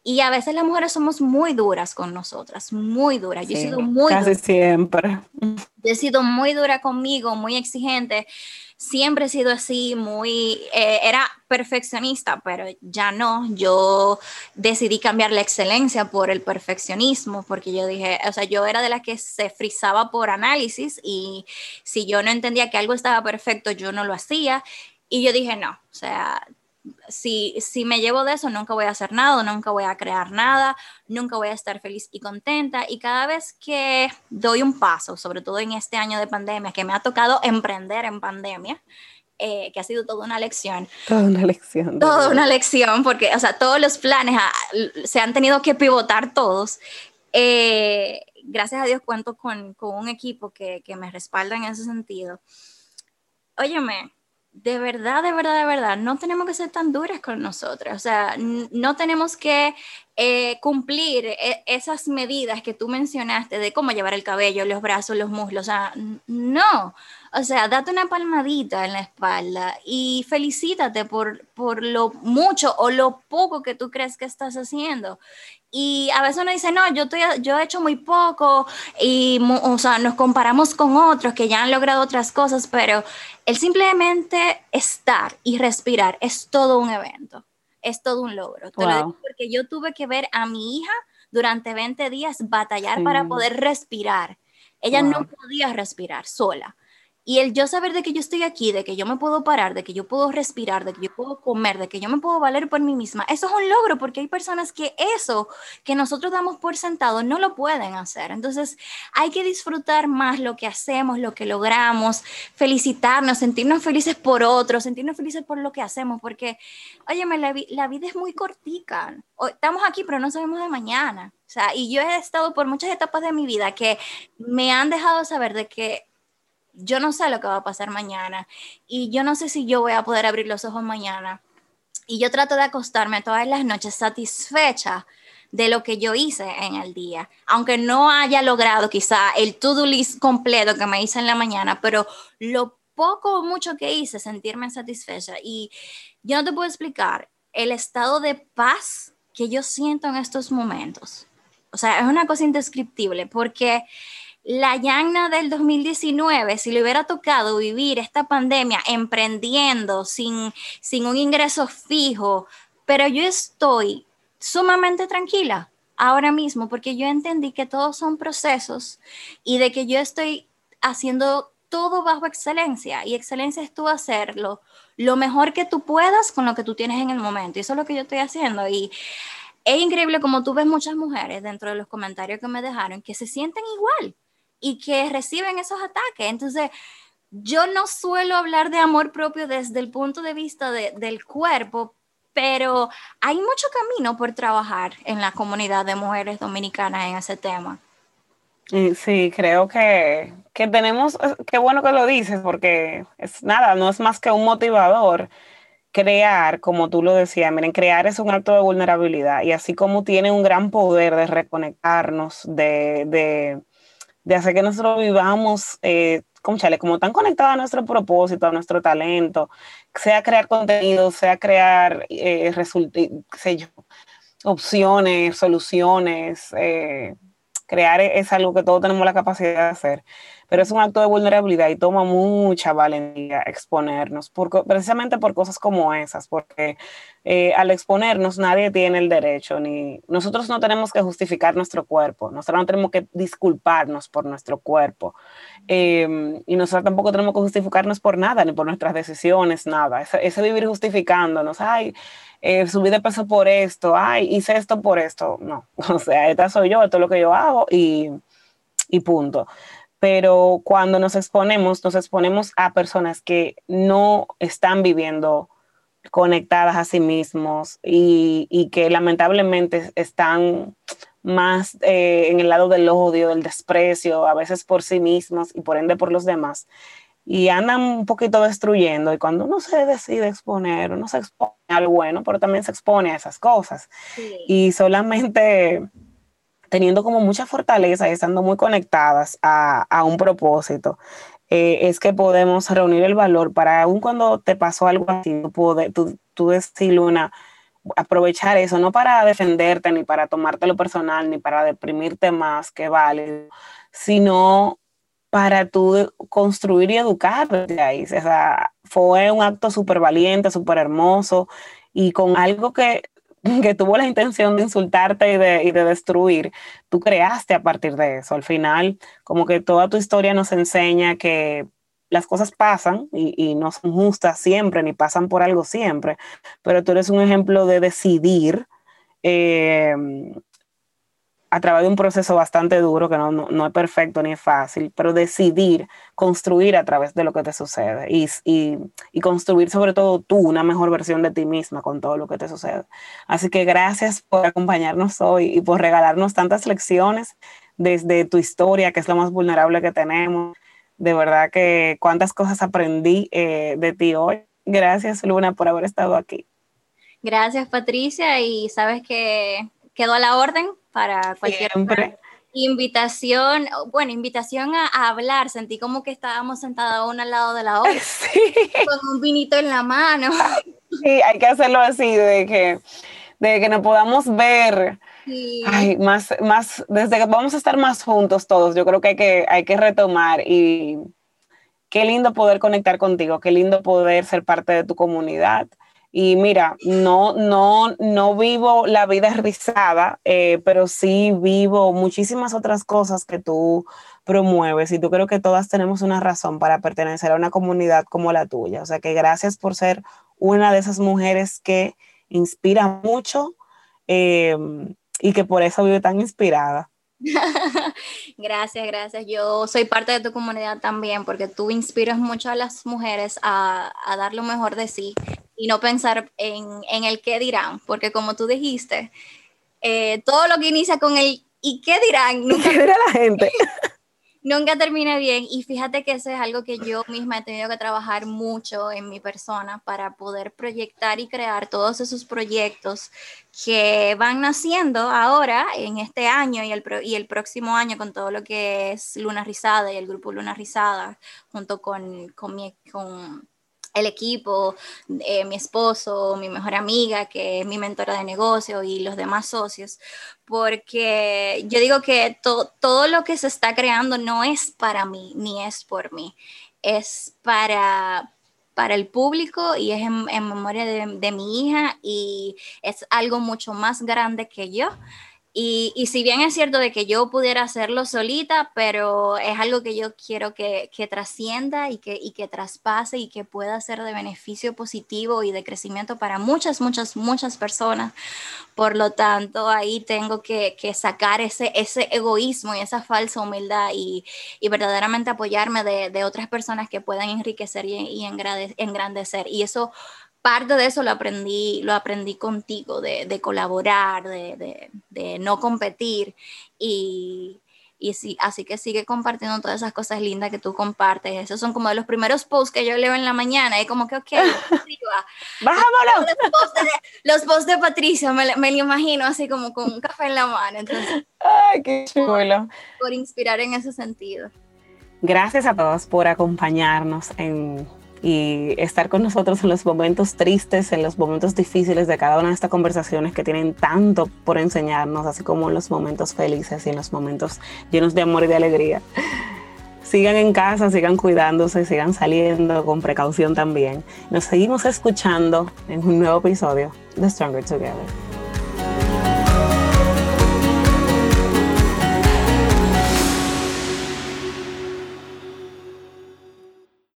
Y a veces las mujeres somos muy duras con nosotras, muy duras. Yo he sido muy casi siempre. Yo he sido muy dura conmigo, muy exigente. Siempre he sido así, muy, eh, era perfeccionista, pero ya no. Yo decidí cambiar la excelencia por el perfeccionismo, porque yo dije, o sea, yo era de la que se frizaba por análisis y si yo no entendía que algo estaba perfecto, yo no lo hacía. Y yo dije, no, o sea, si, si me llevo de eso, nunca voy a hacer nada, nunca voy a crear nada, nunca voy a estar feliz y contenta. Y cada vez que doy un paso, sobre todo en este año de pandemia, que me ha tocado emprender en pandemia, eh, que ha sido toda una lección. Toda una lección. Toda una lección, porque, o sea, todos los planes ah, se han tenido que pivotar todos. Eh, gracias a Dios cuento con, con un equipo que, que me respalda en ese sentido. Óyeme, de verdad, de verdad, de verdad, no tenemos que ser tan duras con nosotras. O sea, no tenemos que eh, cumplir e, esas medidas que tú mencionaste de cómo llevar el cabello, los brazos, los muslos. O sea, no. O sea, date una palmadita en la espalda y felicítate por, por lo mucho o lo poco que tú crees que estás haciendo. Y a veces uno dice, no, yo, estoy, yo he hecho muy poco y, o sea, nos comparamos con otros que ya han logrado otras cosas, pero el simplemente estar y respirar es todo un evento, es todo un logro. Te lo digo porque yo tuve que ver a mi hija durante 20 días batallar para poder respirar. Ella no podía respirar sola. Y el yo saber de que yo estoy aquí, de que yo me puedo parar, de que yo puedo respirar, de que yo puedo comer, de que yo me puedo valer por mí misma, eso es un logro porque hay personas que eso que nosotros damos por sentado no lo pueden hacer. Entonces hay que disfrutar más lo que hacemos, lo que logramos, felicitarnos, sentirnos felices por otros, sentirnos felices por lo que hacemos, porque, óyeme, la, la vida es muy cortica. Estamos aquí, pero no sabemos de mañana. O sea, y yo he estado por muchas etapas de mi vida que me han dejado saber de que yo no sé lo que va a pasar mañana y yo no sé si yo voy a poder abrir los ojos mañana. Y yo trato de acostarme todas las noches satisfecha de lo que yo hice en el día, aunque no haya logrado quizá el to-do list completo que me hice en la mañana, pero lo poco o mucho que hice, sentirme satisfecha. Y yo no te puedo explicar el estado de paz que yo siento en estos momentos. O sea, es una cosa indescriptible porque la Yagna del 2019, si le hubiera tocado vivir esta pandemia emprendiendo sin, sin un ingreso fijo, pero yo estoy sumamente tranquila ahora mismo porque yo entendí que todos son procesos y de que yo estoy haciendo todo bajo excelencia y excelencia es tú hacerlo lo mejor que tú puedas con lo que tú tienes en el momento. Y eso es lo que yo estoy haciendo. Y es increíble como tú ves muchas mujeres dentro de los comentarios que me dejaron que se sienten igual y que reciben esos ataques. Entonces, yo no suelo hablar de amor propio desde el punto de vista del cuerpo, pero hay mucho camino por trabajar en la comunidad de mujeres dominicanas en ese tema. Sí, creo que, que tenemos, eh, qué bueno que lo dices, porque es nada, no es más que un motivador crear, como tú lo decías, miren, crear es un acto de vulnerabilidad y así como tiene un gran poder de reconectarnos, de, de de hacer que nosotros vivamos, eh, como tan conectados a nuestro propósito, a nuestro talento, sea crear contenido, sea crear eh, sé yo, opciones, soluciones, eh, crear es algo que todos tenemos la capacidad de hacer pero es un acto de vulnerabilidad y toma mucha valentía exponernos, precisamente por cosas como esas, porque eh, al exponernos nadie tiene el derecho, ni nosotros no tenemos que justificar nuestro cuerpo, nosotros no tenemos que disculparnos por nuestro cuerpo, em, y nosotros tampoco tenemos que justificarnos por nada, ni por nuestras decisiones, nada, ese, vivir justificándonos, ay, eh, subí de peso por esto, ay, hice esto por esto, no, [laughs] o sea, esta soy yo, esto es lo que yo hago y, y punto pero cuando nos exponemos, nos exponemos a personas que no están viviendo conectadas a sí mismos y, que lamentablemente están más eh, en el lado del odio, del desprecio, a veces por sí mismos y por ende por los demás. Y andan un poquito destruyendo y cuando uno se decide exponer, uno se expone al bueno, pero también se expone a esas cosas. Y solamente teniendo como mucha fortaleza y estando muy conectadas a, un propósito, eh, es que podemos reunir el valor para, aun cuando te pasó algo así, tú, tú, decir, Luna, aprovechar eso, no para defenderte, ni para tomártelo personal, ni para deprimirte más que vale, sino para tú construir y educarte ahí. O sea, fue un acto súper valiente, súper hermoso y con algo que [laughs] que tuvo la intención de insultarte y de, y de, destruir, tú creaste a partir de eso. Al final, como que toda tu historia nos enseña que las cosas pasan y, y, no son justas siempre, ni pasan por algo siempre, pero tú eres un ejemplo de decidir eh, a través de un proceso bastante duro, que no, no, es perfecto ni es fácil, pero decidir construir a través de lo que te sucede y, y, y, construir sobre todo tú una mejor versión de ti misma con todo lo que te sucede. Así que gracias por acompañarnos hoy y por regalarnos tantas lecciones desde tu historia, que es lo más vulnerable que tenemos. De verdad que cuántas cosas aprendí eh, de ti hoy. Gracias, Luna, por haber estado aquí. Gracias, Patricia, y sabes que quedó a la orden para cualquier invitación, bueno, invitación a, hablar, sentí como que estábamos sentados una al lado de la otra, [laughs] con un vinito en la mano. Sí, hay que hacerlo así, de que, de que nos podamos ver. Ay, más, más, desde que vamos a estar más juntos todos, yo creo que hay que, hay que retomar y qué lindo poder conectar contigo, qué lindo poder ser parte de tu comunidad Y mira, no, no, no vivo la vida rizada, eh, pero sí vivo muchísimas otras cosas que tú promueves y tú creo que todas tenemos una razón para pertenecer a una comunidad como la tuya. O sea que gracias por ser una de esas mujeres que inspira mucho eh, y que por eso vive tan inspirada. [laughs] gracias, gracias. Yo soy parte de tu comunidad también porque tú inspiras mucho a las mujeres a, dar lo mejor de sí y no pensar en, el qué dirán, porque como tú dijiste, eh, todo lo que inicia con el y qué dirán, [laughs] nunca ¿Qué dirá la gente? [laughs] nunca termina bien y fíjate que eso es algo que yo misma he tenido que trabajar mucho en mi persona para poder proyectar y crear todos esos proyectos que van naciendo ahora en este año y el, y el próximo año con todo lo que es Luna Rizada y el grupo Luna Rizada junto con, con, mi, con el equipo, eh, mi esposo, mi mejor amiga, que es mi mentora de negocio y los demás socios, porque yo digo que todo lo que se está creando no es para mí, ni es por mí, es para, para el público y es en, memoria de, de mi hija y es algo mucho más grande que yo y, si bien es cierto de que yo pudiera hacerlo solita, pero es algo que yo quiero que, que trascienda y que, y que traspase y que pueda ser de beneficio positivo y de crecimiento para muchas, muchas, muchas personas. Por lo tanto, ahí tengo que, que sacar ese, ese egoísmo y esa falsa humildad y, y verdaderamente apoyarme de, de, otras personas que puedan enriquecer y, y engrandecer. Y eso parte de eso lo aprendí, lo aprendí contigo, de, de colaborar, de, de, de, no competir y, y sí, así que sigue compartiendo todas esas cosas lindas que tú compartes. Esos son como de los primeros posts que yo leo en la mañana y como que, ok, [laughs] ¡Vámonos! Los posts de, Patricia, me, me, lo imagino así como con un café en la mano. Entonces, ¡Ay, qué chulo! por inspirar en ese sentido. Gracias a todos por acompañarnos en y estar con nosotros en los momentos tristes, en los momentos difíciles de cada una de estas conversaciones que tienen tanto por enseñarnos, así como en los momentos felices y en los momentos llenos de amor y de alegría. Sigan en casa, sigan cuidándose, sigan saliendo con precaución también. Nos seguimos escuchando en un nuevo episodio de Stronger Together.